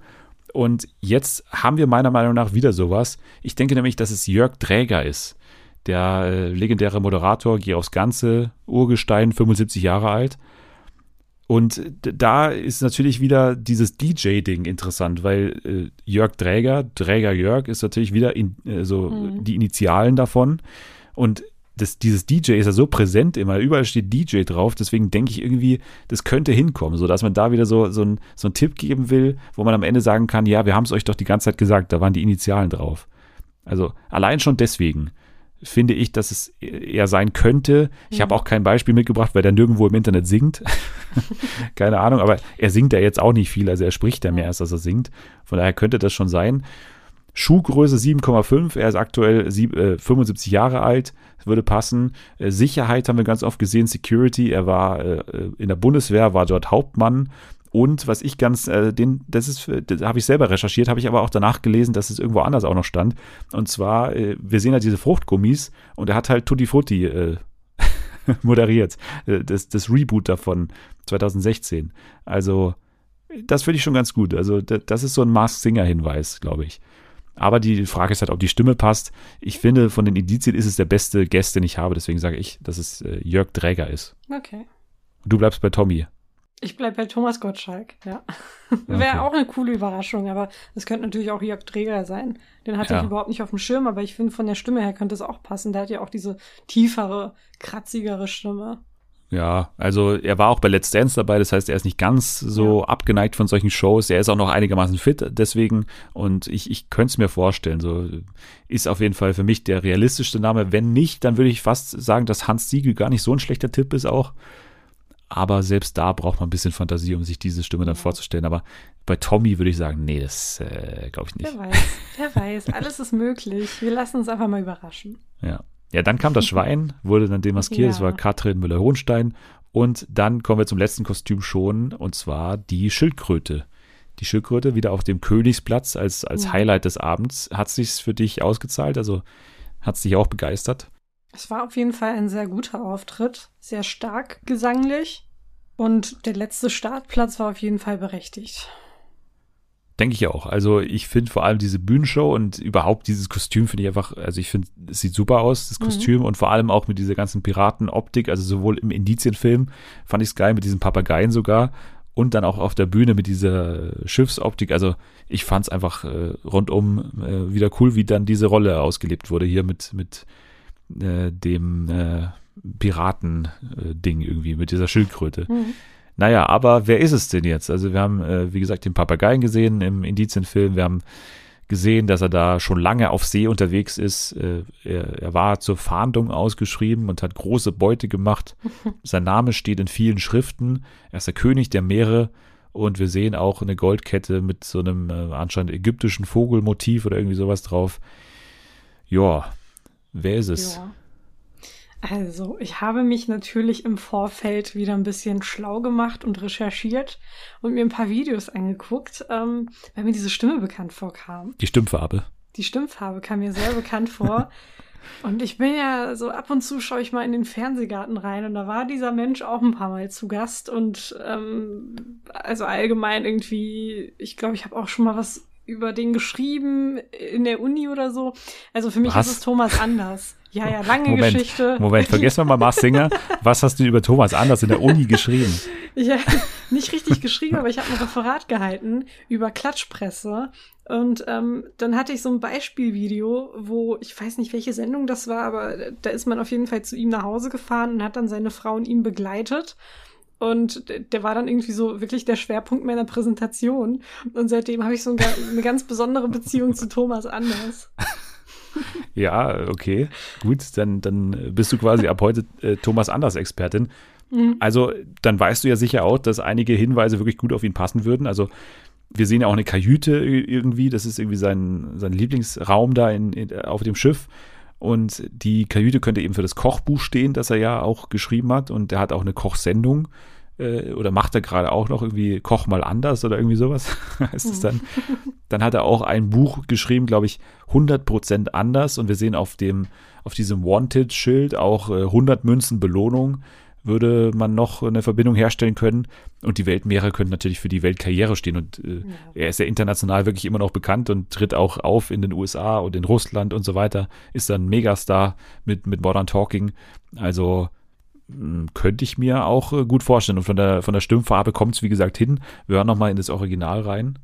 Und jetzt haben wir meiner Meinung nach wieder sowas. Ich denke nämlich, dass es Jörg Dräger ist. Der äh, legendäre Moderator, Geh aufs Ganze, Urgestein, 75 Jahre alt. Und da ist natürlich wieder dieses DJ-Ding interessant, weil äh, Jörg Dräger, Dräger Jörg, ist natürlich wieder in, äh, so Mhm. die Initialen davon. Und das, dieses DJ ist ja so präsent immer, überall steht DJ drauf, deswegen denke ich irgendwie, das könnte hinkommen, so dass man da wieder so, so, ein, so einen Tipp geben will, wo man am Ende sagen kann, ja, wir haben es euch doch die ganze Zeit gesagt, da waren die Initialen drauf. Also allein schon deswegen finde ich, dass es eher sein könnte. Ich habe auch kein Beispiel mitgebracht, weil der nirgendwo im Internet singt. [laughs] Keine Ahnung, aber er singt ja jetzt auch nicht viel, also er spricht ja mehr, als dass er singt. Von daher könnte das schon sein. Schuhgröße 7,5, er ist aktuell sieb, äh, 75 Jahre alt, würde passen. Äh, Sicherheit haben wir ganz oft gesehen, Security, er war äh, in der Bundeswehr, war dort Hauptmann. Und was ich ganz, äh, den, das ist, das habe ich selber recherchiert, habe ich aber auch danach gelesen, dass es irgendwo anders auch noch stand. Und zwar, äh, wir sehen ja diese Fruchtgummis und er hat halt Tutti Frutti äh, [laughs] moderiert. Äh, Das, das Reboot davon 2016. Also, das finde ich schon ganz gut. Also, da- das ist so ein Mask Singer-Hinweis, glaube ich. Aber die Frage ist halt, ob die Stimme passt. Ich finde, von den Indizien ist es der beste Guest, den ich habe. Deswegen sage ich, dass es äh, Jörg Dräger ist. Okay. Du bleibst bei Tommy. Ich bleib bei Thomas Gottschalk, ja. [laughs] Okay. Wäre auch eine coole Überraschung, aber es könnte natürlich auch Jörg Träger sein. Den hatte Ja. ich überhaupt nicht auf dem Schirm, aber ich finde, von der Stimme her könnte es auch passen. Der hat ja auch diese tiefere, kratzigere Stimme. Ja, also er war auch bei Let's Dance dabei, das heißt, er ist nicht ganz so abgeneigt von solchen Shows. Er ist auch noch einigermaßen fit deswegen und ich, ich könnte es mir vorstellen. So ist auf jeden Fall für mich der realistischste Name. Wenn nicht, dann würde ich fast sagen, dass Hans Siegel gar nicht so ein schlechter Tipp ist auch. Aber selbst da braucht man ein bisschen Fantasie, um sich diese Stimme dann vorzustellen. Aber bei Tommy würde ich sagen, nee, das äh, glaube ich nicht. Wer weiß, wer [laughs] weiß, alles ist möglich. Wir lassen uns einfach mal überraschen. Ja. Ja, dann kam das [laughs] Schwein, wurde dann demaskiert, das Ja. war Katrin Müller-Hohenstein. Und dann kommen wir zum letzten Kostüm schon, und zwar die Schildkröte. Die Schildkröte wieder auf dem Königsplatz als, als Ja. Highlight des Abends. Hat sich's für dich ausgezahlt? Also hat es dich auch begeistert? Es war auf jeden Fall ein sehr guter Auftritt, sehr stark gesanglich. Und der letzte Startplatz war auf jeden Fall berechtigt. Denke ich auch. Also ich finde vor allem diese Bühnenshow und überhaupt dieses Kostüm finde ich einfach, also ich finde, es sieht super aus, das Mhm. Kostüm und vor allem auch mit dieser ganzen Piratenoptik, also sowohl im Indizienfilm fand ich es geil, mit diesen Papageien sogar und dann auch auf der Bühne mit dieser Schiffsoptik. Also ich fand es einfach äh, rundum äh, wieder cool, wie dann diese Rolle ausgelebt wurde hier mit, mit äh, dem äh, Piraten-Ding irgendwie, mit dieser Schildkröte. Mhm. Naja, aber wer ist es denn jetzt? Also wir haben, äh, wie gesagt, den Papageien gesehen im Indizienfilm. Wir haben gesehen, dass er da schon lange auf See unterwegs ist. Äh, er, er war zur Fahndung ausgeschrieben und hat große Beute gemacht. [laughs] Sein Name steht in vielen Schriften. Er ist der König der Meere. Und wir sehen auch eine Goldkette mit so einem äh, anscheinend ägyptischen Vogelmotiv oder irgendwie sowas drauf. Ja, wer ist es? Ja. Also, ich habe mich natürlich im Vorfeld wieder ein bisschen schlau gemacht und recherchiert und mir ein paar Videos angeguckt, ähm, weil mir diese Stimme bekannt vorkam. Die Stimmfarbe. Die Stimmfarbe kam mir sehr bekannt vor. [laughs] Und ich bin ja so ab und zu schaue ich mal in den Fernsehgarten rein und da war dieser Mensch auch ein paar Mal zu Gast und ähm, also allgemein irgendwie, ich glaube, ich habe auch schon mal was über den geschrieben in der Uni oder so. Also für mich Was? ist es Thomas Anders. Ja, ja, lange Moment, Geschichte. Moment, vergessen wir mal Mars Singer. Was hast du über Thomas Anders in der Uni geschrieben? [laughs] Ja, nicht richtig geschrieben, aber ich habe ein Referat gehalten über Klatschpresse. Und ähm, dann hatte ich so ein Beispielvideo, wo ich weiß nicht, welche Sendung das war, aber da ist man auf jeden Fall zu ihm nach Hause gefahren und hat dann seine Frau und ihn begleitet. Und der- war dann irgendwie so wirklich der Schwerpunkt meiner Präsentation. Und seitdem habe ich so eine ganz besondere Beziehung zu Thomas Anders. [laughs] Ja, okay. Gut, dann, dann bist du quasi ab heute äh, Thomas Anders Expertin. Also, dann weißt du ja sicher auch, dass einige Hinweise wirklich gut auf ihn passen würden. Also, wir sehen ja auch eine Kajüte irgendwie. Das ist irgendwie sein, sein Lieblingsraum da in, in, auf dem Schiff. Und die Kajüte könnte eben für das Kochbuch stehen, das er ja auch geschrieben hat. Und er hat auch eine Kochsendung. Äh, oder macht er gerade auch noch irgendwie Koch mal anders oder irgendwie sowas. [laughs] heißt es dann. Dann hat er auch ein Buch geschrieben, glaube ich, 100% anders. Und wir sehen auf dem, auf diesem Wanted-Schild auch äh, 100 Münzen Belohnung. Würde man noch eine Verbindung herstellen können. Und die Weltmeere können natürlich für die Weltkarriere stehen. Und äh, er ist ja international wirklich immer noch bekannt und tritt auch auf in den USA und in Russland und so weiter. Ist dann Megastar mit, mit Modern Talking. Also mh, könnte ich mir auch äh, gut vorstellen. Und von der, von der Stimmfarbe kommt es, wie gesagt, hin. Wir hören nochmal in das Original rein.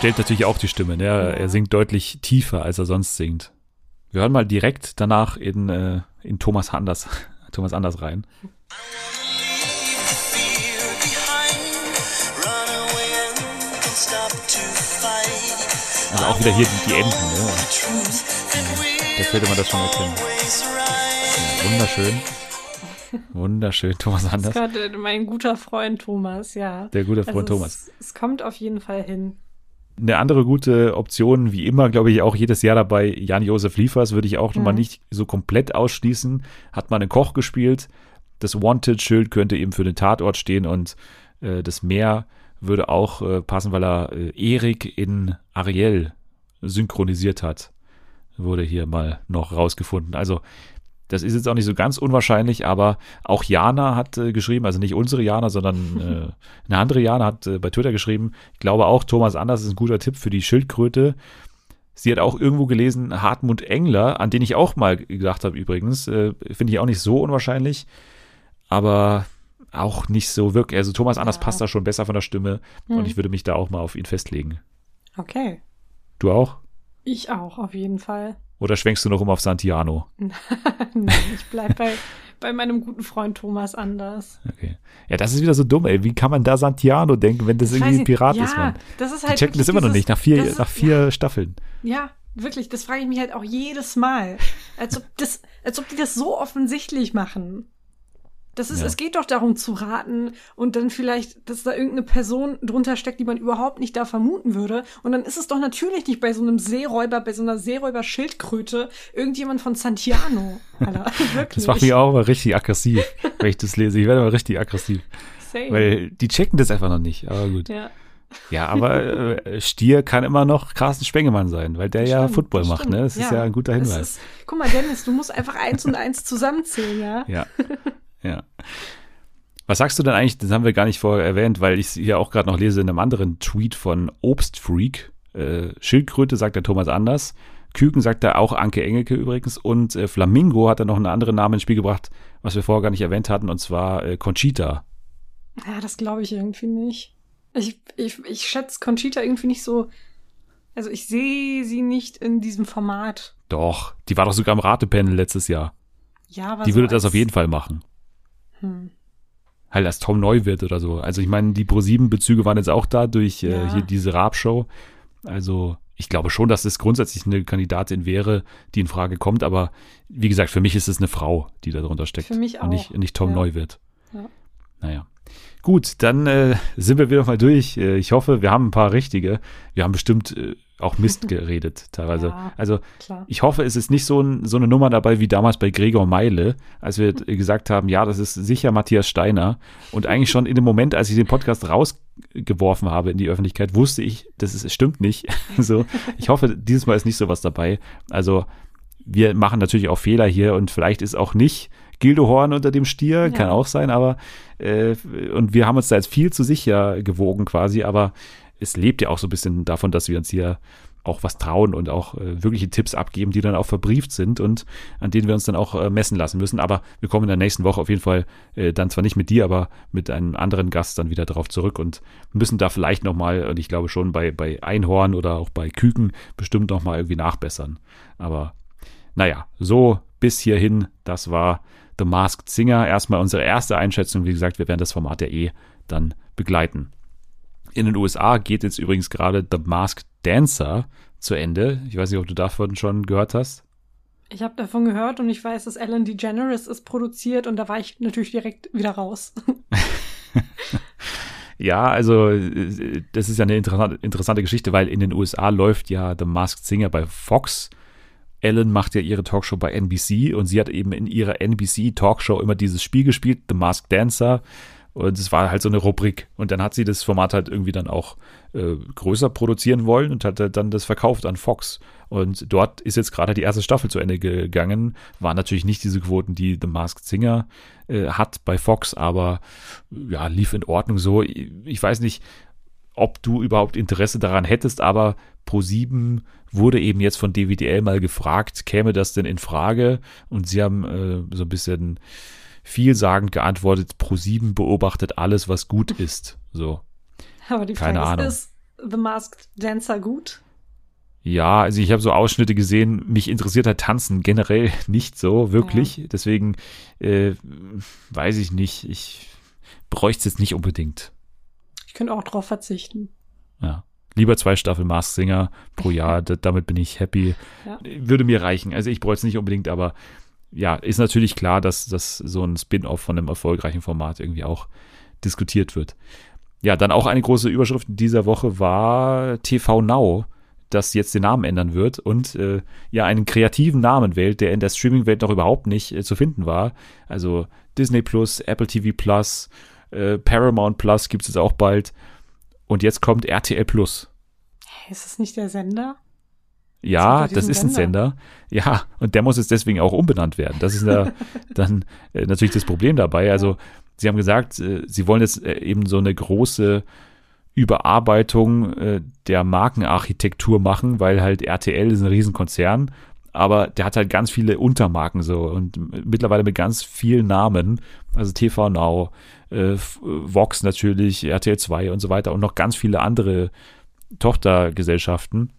Verstellt natürlich auch die Stimme. Ne? Er, singt deutlich tiefer, als er sonst singt. Wir hören mal direkt danach in, äh, in Thomas Anders, [laughs] Thomas Anders rein. Also auch wieder hier die, die Enden. Ne? Da könnte man das schon erkennen. Wunderschön. Wunderschön, Thomas Das Anders. gerade mein guter Freund Thomas, ja. Der gute Freund also Thomas. Es, es kommt auf jeden Fall hin. Eine andere gute Option, wie immer, glaube ich, auch jedes Jahr dabei, Jan-Josef Liefers, würde ich auch noch mal Mhm. nicht so komplett ausschließen. Hat mal einen Koch gespielt. Das Wanted-Schild könnte eben für den Tatort stehen und äh, das Meer würde auch äh, passen, weil er äh, Erik in Ariel synchronisiert hat. Wurde hier mal noch rausgefunden. Also, das ist jetzt auch nicht so ganz unwahrscheinlich, aber auch Jana hat äh, geschrieben, also nicht unsere Jana, sondern äh, [laughs] eine andere Jana hat äh, bei Twitter geschrieben, ich glaube auch, Thomas Anders ist ein guter Tipp für die Schildkröte. Sie hat auch irgendwo gelesen, Hartmut Engler, an den ich auch mal gedacht habe übrigens, äh, finde ich auch nicht so unwahrscheinlich, aber auch nicht so wirklich. Also Thomas Anders Ja. passt da schon besser von der Stimme Hm. und ich würde mich da auch mal auf ihn festlegen. Okay. Du auch? Ich auch, auf jeden Fall. Oder schwenkst du noch um auf Santiano? [laughs] Nein, ich bleib bei, bei meinem guten Freund Thomas Anders. Okay. Ja, das ist wieder so dumm, ey. Wie kann man da Santiano denken, wenn das Ich irgendwie ein. Pirat ja, ist, Mann? Das ist Die halt checken das immer noch dieses- nicht, nach vier, ist- nach vier Staffeln. Ja, wirklich, das frage ich mich halt auch jedes Mal. Als ob, das, als ob die das so offensichtlich machen. Das ist, Ja. es geht doch darum zu raten und dann vielleicht, dass da irgendeine Person drunter steckt, die man überhaupt nicht da vermuten würde. Und dann ist es doch natürlich nicht bei so einem Seeräuber, bei so einer Seeräuber-Schildkröte irgendjemand von Santiano. [laughs] Alter, wirklich. Das macht mich auch immer richtig aggressiv, wenn ich das lese. Ich werde immer richtig aggressiv. Same. Weil die checken das einfach noch nicht. Aber gut. ja. Ja, aber äh, Stier kann immer noch Carsten Spengemann sein, weil der ja Stimmt, Football das macht, ne? Das ist ja ein guter Hinweis. Ist, guck mal, Dennis, du musst einfach eins und eins zusammenzählen, ja? Ja. [laughs] Ja. Was sagst du denn eigentlich, das haben wir gar nicht vorher erwähnt, weil ich es hier auch gerade noch lese in einem anderen Tweet von Obstfreak. Äh, Schildkröte sagt der Thomas anders. Küken sagt er auch Anke Engelke übrigens. Und äh, Flamingo hat er noch einen anderen Namen ins Spiel gebracht, was wir vorher gar nicht erwähnt hatten, und zwar äh, Conchita. Ja, das glaube ich irgendwie nicht. Ich, ich, ich schätze Conchita irgendwie nicht so. Also ich sehe sie nicht in diesem Format. Doch, die war doch sogar im Ratepanel letztes Jahr. Ja, aber Die so würde das auf jeden Fall machen. Hm. Halt als Tom Neuwirth oder so. Also ich meine, die Pro-7-Bezüge waren jetzt auch da durch äh, Ja. hier diese Raab-Show. Also ich glaube schon, dass es grundsätzlich eine Kandidatin wäre, die in Frage kommt. Aber wie gesagt, für mich ist es eine Frau, die da drunter steckt. Für mich Und nicht, auch, nicht Tom ja. Neuwirth. Ja. Naja. Gut, dann äh, sind wir wieder mal durch. Äh, Ich hoffe, wir haben ein paar richtige. Wir haben bestimmt äh, auch Mist [laughs] geredet teilweise. Ja. Also Klar. ich hoffe, es ist nicht so, ein, so eine Nummer dabei wie damals bei Gregor Meile, als wir [laughs] gesagt haben, ja, das ist sicher Matthias Steiner. Und eigentlich schon in dem Moment, als ich den Podcast rausgeworfen habe in die Öffentlichkeit, wusste ich, das ist, es stimmt nicht. [laughs] so, ich hoffe, dieses Mal ist nicht sowas dabei. Also wir machen natürlich auch Fehler hier und vielleicht ist auch nicht Gildo Horn unter dem Stier, kann Ja. auch sein, aber äh, und wir haben uns da jetzt viel zu sicher gewogen quasi, aber es lebt ja auch so ein bisschen davon, dass wir uns hier auch was trauen und auch äh, wirkliche Tipps abgeben, die dann auch verbrieft sind und an denen wir uns dann auch äh, messen lassen müssen. Aber wir kommen in der nächsten Woche auf jeden Fall äh, dann zwar nicht mit dir, aber mit einem anderen Gast dann wieder darauf zurück und müssen da vielleicht nochmal, und ich glaube schon bei, bei Einhorn oder auch bei Küken bestimmt nochmal irgendwie nachbessern. Aber naja, so bis hierhin, das war The Masked Singer. Erstmal unsere erste Einschätzung. Wie gesagt, wir werden das Format ja eh dann begleiten. In den USA geht jetzt übrigens gerade The Masked Dancer zu Ende. Ich weiß nicht, ob du davon schon gehört hast. Ich habe davon gehört und ich weiß, dass Ellen DeGeneres es produziert und da war ich natürlich direkt wieder raus. [laughs] Ja, also äh, das ist ja eine interessante, interessante Geschichte, weil in den USA läuft ja The Masked Singer bei Fox. Ellen macht ja ihre Talkshow bei NBC und sie hat eben in ihrer NBC-Talkshow immer dieses Spiel gespielt, The Masked Dancer. Und es war halt so eine Rubrik. Und dann hat sie das Format halt irgendwie dann auch äh, größer produzieren wollen und hat dann das verkauft an Fox. Und dort ist jetzt gerade die erste Staffel zu Ende gegangen. Waren natürlich nicht diese Quoten, die The Masked Singer äh, hat bei Fox, aber ja, lief in Ordnung so. Ich, ich weiß nicht, ob du überhaupt Interesse daran hättest, aber Pro7 wurde eben jetzt von DWDL mal gefragt, käme das denn in Frage? Und sie haben äh, so ein bisschen vielsagend geantwortet, Pro7 beobachtet alles, was gut [laughs] ist. So. Aber die Keine Frage Ahnung. ist, ist The Masked Dancer gut? Ja, also ich habe so Ausschnitte gesehen, mich interessiert halt Tanzen generell [laughs] nicht so wirklich. Deswegen äh, weiß ich nicht, ich bräuchte es jetzt nicht unbedingt. Ich könnte auch drauf verzichten. Ja. Lieber zwei Staffeln Mask Singer pro Jahr, [laughs] damit bin ich happy. Ja. Würde mir reichen. Also ich bräuchte es nicht unbedingt, aber ja, ist natürlich klar, dass, dass so ein Spin-off von einem erfolgreichen Format irgendwie auch diskutiert wird. Ja, dann auch eine große Überschrift in dieser Woche war TV Now, das jetzt den Namen ändern wird und äh, ja einen kreativen Namen wählt, der in der Streaming-Welt noch überhaupt nicht äh, zu finden war. Also Disney Plus, Apple TV Plus, äh, Paramount Plus gibt es jetzt auch bald. Und jetzt kommt RTL Plus. Ist das nicht der Sender? Ja, das ist ein Sender. Ja, und der muss jetzt deswegen auch umbenannt werden. Das ist da [laughs] dann äh, natürlich das Problem dabei. Also, sie haben gesagt, äh, sie wollen jetzt äh, eben so eine große Überarbeitung äh, der Markenarchitektur machen, weil halt RTL ist ein Riesenkonzern, aber der hat halt ganz viele Untermarken so und mittlerweile mit ganz vielen Namen, also TV Now, äh, F- Vox natürlich, RTL 2 und so weiter und noch ganz viele andere Tochtergesellschaften.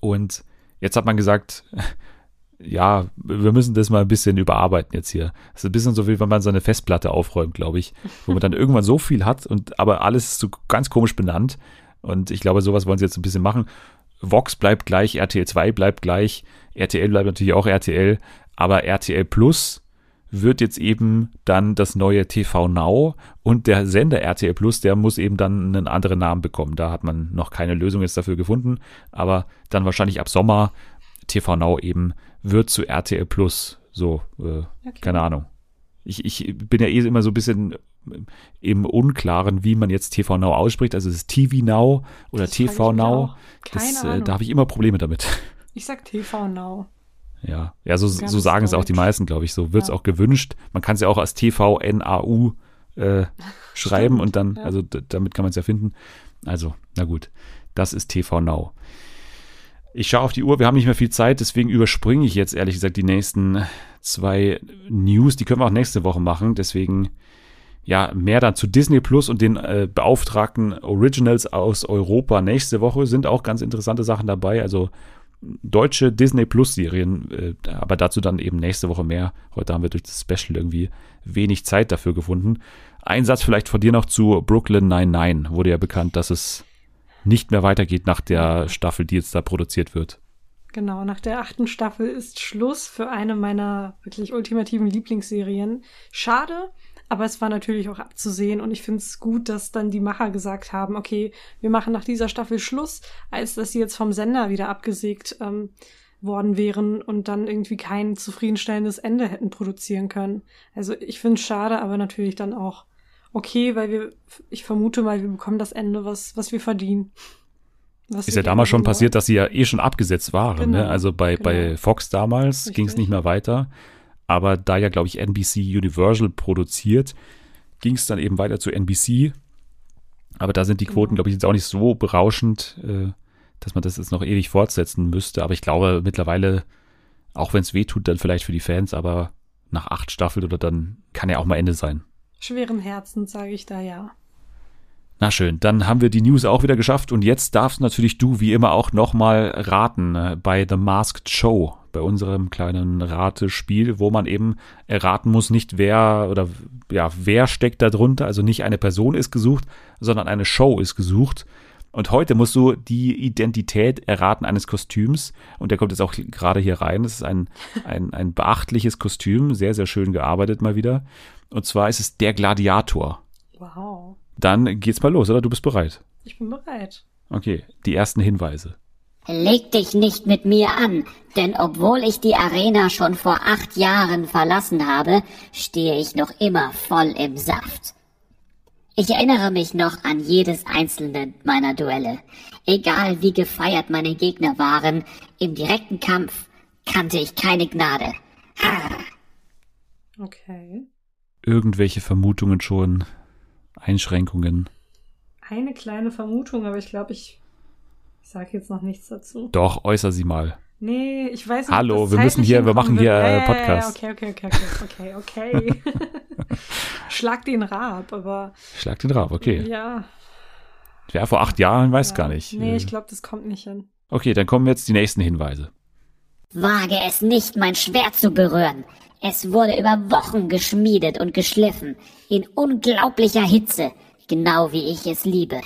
Und jetzt hat man gesagt, [laughs] ja, wir müssen das mal ein bisschen überarbeiten jetzt hier. Das ist ein bisschen so wie wenn man seine Festplatte aufräumt, glaube ich, wo man dann [laughs] irgendwann so viel hat und aber alles ist so ganz komisch benannt. Und ich glaube, sowas wollen sie jetzt ein bisschen machen. Vox bleibt gleich, RTL 2 bleibt gleich, RTL bleibt natürlich auch RTL, aber RTL Plus wird jetzt eben dann das neue TV Now und der Sender RTL Plus, der muss eben dann einen anderen Namen bekommen. Da hat man noch keine Lösung jetzt dafür gefunden, aber dann wahrscheinlich ab Sommer TV Now eben wird zu RTL Plus. So, äh, okay. keine Ahnung. Ich, ich bin ja eh immer so ein bisschen im Unklaren, wie man jetzt TV Now ausspricht. Also es ist TV Now oder das TV Now. Das, äh, da habe ich immer Probleme damit. Ich sag TV Now. Ja, ja, so, so sagen es auch die meisten, glaube ich. So wird es ja. auch gewünscht. Man kann es ja auch als TV NAU äh, [laughs] schreiben und dann, ja. also damit kann man es ja finden. Also, na gut, das ist TV Now. Ich schaue auf die Uhr, wir haben nicht mehr viel Zeit, deswegen überspringe ich jetzt ehrlich gesagt die nächsten zwei News. Die können wir auch nächste Woche machen. Deswegen ja mehr dann zu Disney Plus und den äh, beauftragten Originals aus Europa nächste Woche sind auch ganz interessante Sachen dabei. Also deutsche Disney Plus Serien, äh, aber dazu dann eben nächste Woche mehr. Heute haben wir durch das Special irgendwie wenig Zeit dafür gefunden. Ein Satz vielleicht von dir noch zu Brooklyn 99. Wurde ja bekannt, dass es nicht mehr weitergeht nach der Staffel, die jetzt da produziert wird. Genau, nach der achten Staffel ist Schluss für eine meiner wirklich ultimativen Lieblingsserien. Schade, aber es war natürlich auch abzusehen und ich finde es gut, dass dann die Macher gesagt haben, okay, wir machen nach dieser Staffel Schluss, als dass sie jetzt vom Sender wieder abgesägt ähm, worden wären und dann irgendwie kein zufriedenstellendes Ende hätten produzieren können. Also ich finde es schade, aber natürlich dann auch okay, weil wir, ich vermute mal, wir bekommen das Ende, was, was wir verdienen. Was ist ja damals schon passiert, dass sie ja eh schon abgesetzt waren. Ne? Genau, ne? Also bei, genau. bei Fox damals ging es nicht mehr weiter. Aber da ja, glaube ich, NBC Universal produziert, ging es dann eben weiter zu NBC. Aber da sind die Quoten, genau. glaube ich, jetzt auch nicht so berauschend, äh, dass man das jetzt noch ewig fortsetzen müsste. Aber ich glaube mittlerweile, auch wenn es weh tut, dann vielleicht für die Fans, aber nach acht Staffeln oder dann kann ja auch mal Ende sein. Schweren Herzens sage ich da ja. Na schön, dann haben wir die News auch wieder geschafft und jetzt darfst natürlich du wie immer auch nochmal raten äh, bei The Masked Show, bei unserem kleinen Ratespiel, wo man eben erraten muss, nicht wer oder ja, wer steckt da drunter, also nicht eine Person ist gesucht, sondern eine Show ist gesucht. Und heute musst du die Identität erraten eines Kostüms. Und der kommt jetzt auch gerade hier rein. Das ist ein, ein, ein beachtliches Kostüm, sehr, sehr schön gearbeitet mal wieder. Und zwar ist es der Gladiator. Wow. Dann geht's mal los, oder? Du bist bereit? Ich bin bereit. Okay, die ersten Hinweise. Leg dich nicht mit mir an, denn obwohl ich die Arena schon vor acht Jahren verlassen habe, stehe ich noch immer voll im Saft. Ich erinnere mich noch an jedes einzelne meiner Duelle. Egal wie gefeiert meine Gegner waren, im direkten Kampf kannte ich keine Gnade. Ha. Okay irgendwelche Vermutungen schon? Einschränkungen? Eine kleine Vermutung, aber ich glaube, ich, ich sage jetzt noch nichts dazu. Doch, äußer sie mal. Nee, ich weiß nicht. Hallo, wir müssen hier, wir machen hier ja, Podcast. Ja, okay, okay, okay, okay, okay, okay. [laughs] Schlag den Rab, aber. Schlag den Rab, okay. Ja. Ja, vor acht Jahren, weiß ja. gar nicht. Nee, ich glaube, das kommt nicht hin. Okay, dann kommen jetzt die nächsten Hinweise. Wage es nicht, mein Schwert zu berühren. Es wurde über Wochen geschmiedet und geschliffen, in unglaublicher Hitze, genau wie ich es liebe.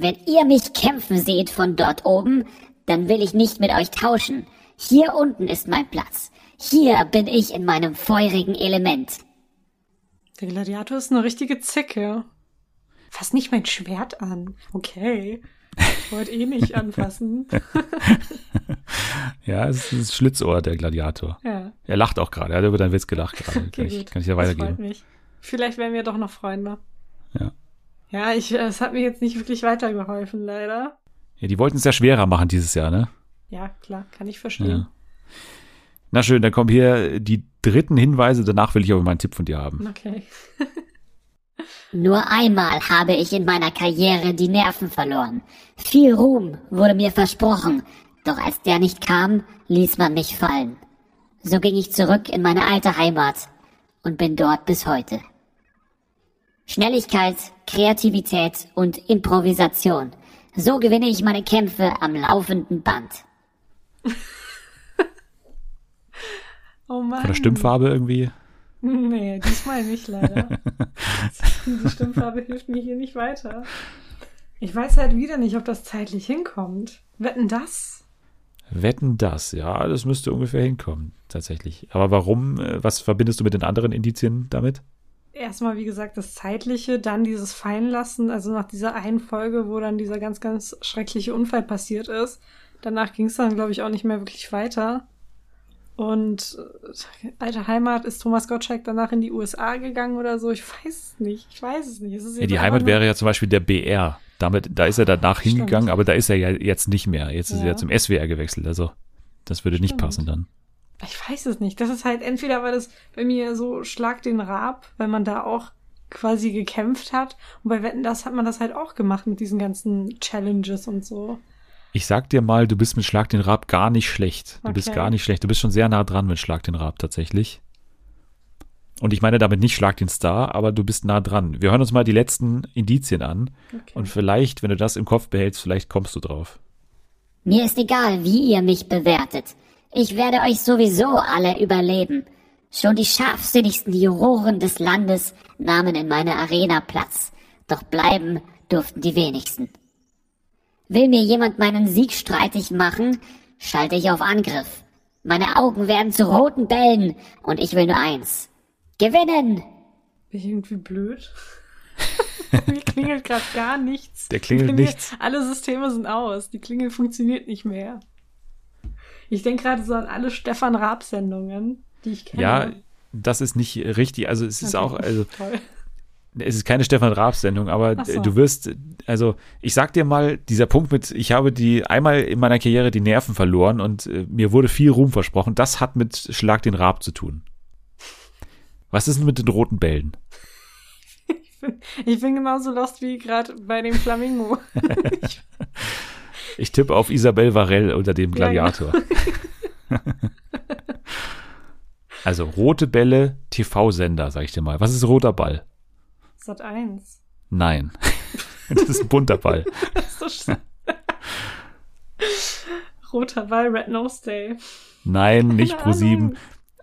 Wenn ihr mich kämpfen seht von dort oben, dann will ich nicht mit euch tauschen. Hier unten ist mein Platz. Hier bin ich in meinem feurigen Element. Der Gladiator ist eine richtige Zicke. Fass nicht mein Schwert an. Okay. Ich wollte eh nicht anfassen. [laughs] ja, es ist das Schlitzohr, der Gladiator. Ja. Er lacht auch gerade. Er hat über deinen Witz gelacht gerade. Okay, [laughs] kann, ich, kann ich ja weitergeben. Das freut mich. Vielleicht werden wir doch noch Freunde. Ja. Ja, ich, es hat mir jetzt nicht wirklich weitergeholfen, leider. Ja, die wollten es ja schwerer machen dieses Jahr, ne? Ja, klar, kann ich verstehen. Ja. Na schön, dann kommen hier die dritten Hinweise. Danach will ich aber mal einen Tipp von dir haben. Okay. [laughs] Nur einmal habe ich in meiner Karriere die Nerven verloren. Viel Ruhm wurde mir versprochen, doch als der nicht kam, ließ man mich fallen. So ging ich zurück in meine alte Heimat und bin dort bis heute. Schnelligkeit, Kreativität und Improvisation. So gewinne ich meine Kämpfe am laufenden Band. [laughs] Oh Mann. Von der Stimmfarbe irgendwie? [laughs] Nee, diesmal nicht leider. [laughs] Die Stimmfarbe hilft mir hier nicht weiter. Ich weiß halt wieder nicht, ob das zeitlich hinkommt. Wetten das? Wetten das, ja, das müsste ungefähr hinkommen, tatsächlich. Aber warum, äh, was verbindest du mit den anderen Indizien damit? Erstmal, wie gesagt, das Zeitliche, dann dieses Fallenlassen, also nach dieser einen Folge, wo dann dieser ganz, ganz schreckliche Unfall passiert ist. Danach ging es dann, glaube ich, auch nicht mehr wirklich weiter. Und äh, alte Heimat ist Thomas Gottschalk danach in die USA gegangen oder so. Ich weiß es nicht. Ich weiß es nicht. Es Ja, die Heimat wäre ja zum Beispiel der BR. Damit, da ist er danach Stimmt. hingegangen, aber da ist er ja jetzt nicht mehr. Jetzt ist er Ja. ja zum SWR gewechselt. Also, das würde nicht Stimmt. passen dann. Ich weiß es nicht. Das ist halt entweder, weil das bei mir so Schlag den Rab, weil man da auch quasi gekämpft hat. Und bei Wetten, das hat man das halt auch gemacht mit diesen ganzen Challenges und so. Ich sag dir mal, du bist mit Schlag den Rab gar nicht schlecht. Du bist Okay. gar nicht schlecht. Du bist schon sehr nah dran mit Schlag den Rab tatsächlich. Und ich meine damit nicht Schlag den Star, aber du bist nah dran. Wir hören uns mal die letzten Indizien an. Okay. Und vielleicht, wenn du das im Kopf behältst, vielleicht kommst du drauf. Mir ist egal, wie ihr mich bewertet. Ich werde euch sowieso alle überleben. Schon die scharfsinnigsten Juroren des Landes nahmen in meiner Arena Platz. Doch bleiben durften die wenigsten. Will mir jemand meinen Sieg streitig machen, schalte ich auf Angriff. Meine Augen werden zu roten Bällen und ich will nur eins. Gewinnen! Bin ich irgendwie blöd? [laughs] Mir klingelt gerade gar nichts. Der klingelt mir- nichts. Alle Systeme sind aus. Die Klingel funktioniert nicht mehr. Ich denke gerade so an alle Stefan Raab-Sendungen, die ich kenne. Ja, das ist nicht richtig. Also es ist Okay. auch, also Toll. es ist keine Stefan Raab-Sendung, aber so. du wirst, also ich sag dir mal, dieser Punkt mit, ich habe die einmal in meiner Karriere die Nerven verloren und äh, mir wurde viel Ruhm versprochen, das hat mit Schlag den Raab zu tun. Was ist denn mit den roten Bällen? [laughs] Ich bin genauso lost wie gerade bei dem Flamingo. [laughs] Ich tippe auf Isabel Varell unter dem Ja, genau. Gladiator. [laughs] also rote Bälle, TV-Sender, sag ich dir mal. Was ist roter Ball? Sat 1. Nein. [laughs] das ist ein bunter Ball. [laughs] So Roter Ball, Red Nose Day. Nein, nicht Keine pro sieben. Ahnung.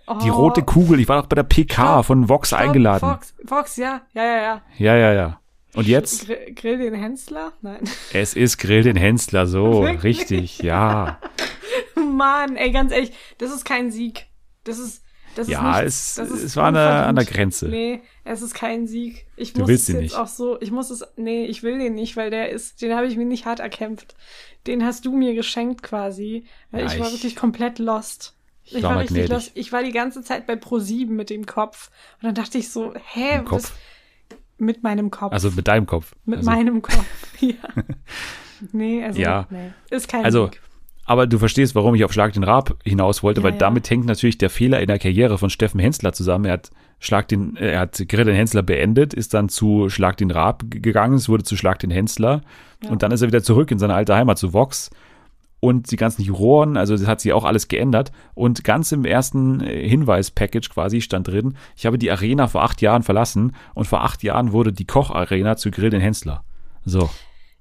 Oh, Die rote Kugel, ich war doch bei der PK von Vox stopp, eingeladen. Fox, Fox, ja, ja, ja, ja. Ja, ja, ja. Und jetzt? Grill, Grill den Hensler? Nein. Es ist Grill den Hensler, so, Wirklich? richtig, ja. [laughs] Mann, ey, ganz ehrlich, das ist kein Sieg. Das ist, das Ja, ist es- nichts, das ist es war an der- an der. Grenze. Nee, es ist kein Sieg. Ich Du muss willst es jetzt nicht. auch so, ich muss es, nee, ich will den nicht, weil der ist, den habe ich mir nicht hart erkämpft. Den hast du mir geschenkt quasi, weil Ja, ich war ich- wirklich komplett lost. Ich, war war mal richtig gnädig. lost. Ich war die ganze Zeit bei Pro7 mit dem Kopf. Und dann dachte ich so, hä, was? Mit meinem Kopf. Also mit deinem Kopf. mit also, meinem Kopf, [laughs] ja. nee, also, Ja. nee, ist kein Also, Sieg. aber du verstehst, warum ich auf Schlag den Raab hinaus wollte, Ja, weil ja. damit hängt natürlich der Fehler in der Karriere von Steffen Hensler zusammen. Er hat Schlag den, äh, er hat Grill den Hensler beendet, ist dann zu Schlag den Raab gegangen, es wurde zu Schlag den Hensler und dann ist er wieder zurück in seine alte Heimat zu Vox und die ganzen Juroren, also das hat sich auch alles geändert und ganz im ersten äh, Hinweis-Package quasi stand drin, ich habe die Arena vor acht Jahren verlassen und vor acht Jahren wurde die Koch-Arena zu Grill den Hensler. So,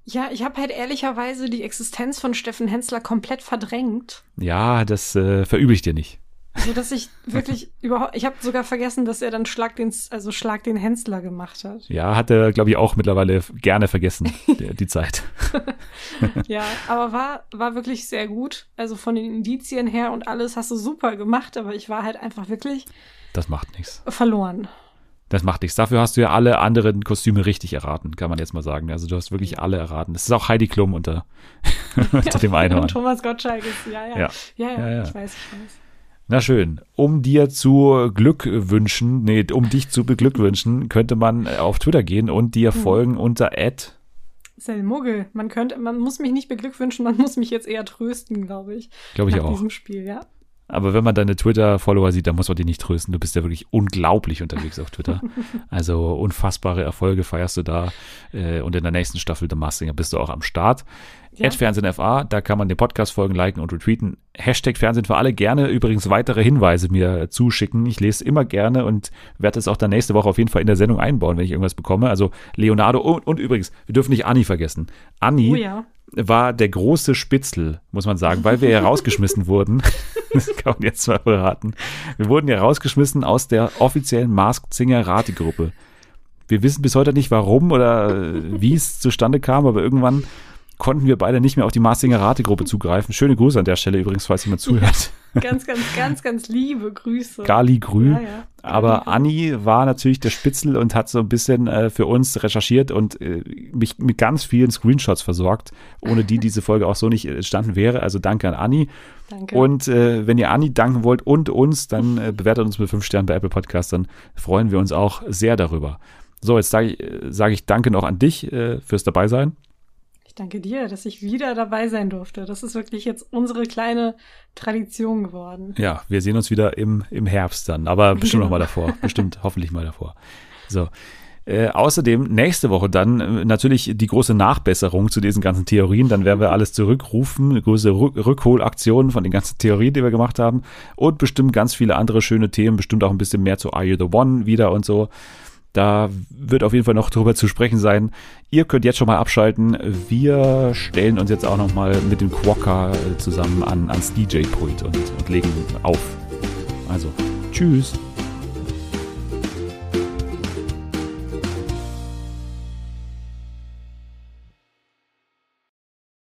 Ja, ich habe halt ehrlicherweise die Existenz von Steffen Hensler komplett verdrängt. ja, das äh, verübe ich dir nicht. So dass ich wirklich überhaupt, ich habe sogar vergessen, dass er dann Schlag den, also Schlag den Hensler gemacht hat. Ja, hat er, glaube ich, auch mittlerweile gerne vergessen, die, die Zeit. [laughs] Ja, aber war, war wirklich sehr gut. Also von den Indizien her und alles hast du super gemacht, aber ich war halt einfach wirklich Das macht nichts. verloren. Das macht nichts. Dafür hast du ja alle anderen Kostüme richtig erraten, kann man jetzt mal sagen. Also du hast wirklich alle erraten. Es ist auch Heidi Klum unter, [laughs] unter dem Und Einhorn. [laughs] Thomas Gottschalk ist, ja, ja. Ja. Ja, ja, Ja, ja. ich weiß, ich weiß. Na schön. Um dir zu Glück wünschen, nee, um dich zu beglückwünschen, könnte man auf Twitter gehen und dir folgen unter Ad. Ist ja ein Muggel. Man könnte, man muss mich nicht beglückwünschen, man muss mich jetzt eher trösten, glaube ich. Glaube ich nach auch. diesem Spiel, ja. Aber wenn man deine Twitter-Follower sieht, dann muss man die nicht trösten. Du bist ja wirklich unglaublich unterwegs auf Twitter. [laughs] Also unfassbare Erfolge feierst du da. Äh, und in der nächsten Staffel The Maskinger bist du auch am Start. Ja. Fernsehen FA, da kann man den Podcast folgen, liken und retweeten. Hashtag Fernsehen für alle. Gerne übrigens weitere Hinweise mir zuschicken. Ich lese immer gerne und werde es auch dann nächste Woche auf jeden Fall in der Sendung einbauen, wenn ich irgendwas bekomme. Also Leonardo und, und übrigens, wir dürfen nicht Anni vergessen. Anni Oh ja. War der große Spitzel, muss man sagen, weil wir ja [laughs] rausgeschmissen wurden. [laughs] Das kann man jetzt mal verraten. Wir wurden ja rausgeschmissen aus der offiziellen Masked Singer Rategruppe. Wir wissen bis heute nicht warum oder äh, wie es zustande kam, aber irgendwann konnten wir beide nicht mehr auf die Mastinger Rategruppe zugreifen. Schöne Grüße an der Stelle übrigens, falls jemand zuhört. [laughs] Ganz, ganz, ganz, ganz liebe Grüße. Gali Grü. Ja, ja. Aber Anni war natürlich der Spitzel und hat so ein bisschen äh, für uns recherchiert und äh, mich mit ganz vielen Screenshots versorgt, ohne die diese Folge auch so nicht entstanden wäre. Also danke an Anni. Danke. Und äh, wenn ihr Anni danken wollt und uns, dann äh, bewertet uns mit fünf Sternen bei Apple Podcast, dann freuen wir uns auch sehr darüber. So, jetzt sage ich, äh, sag ich Danke noch an dich äh, fürs Dabeisein. Ich danke dir, dass ich wieder dabei sein durfte. Das ist wirklich jetzt unsere kleine Tradition geworden. Ja, wir sehen uns wieder im, im Herbst dann, aber [laughs] bestimmt Genau. noch mal davor. Bestimmt, hoffentlich mal davor. So. Äh, außerdem nächste Woche dann äh, natürlich die große Nachbesserung zu diesen ganzen Theorien. Dann werden wir alles zurückrufen, eine große Rück Rückholaktion von den ganzen Theorien, die wir gemacht haben. Und bestimmt ganz viele andere schöne Themen, bestimmt auch ein bisschen mehr zu Are You the One wieder und so. Da wird auf jeden Fall noch drüber zu sprechen sein. Ihr könnt jetzt schon mal abschalten. Wir stellen uns jetzt auch noch mal mit dem Quokka äh, zusammen an, ans DJ-Pult und, und legen auf. Also, tschüss.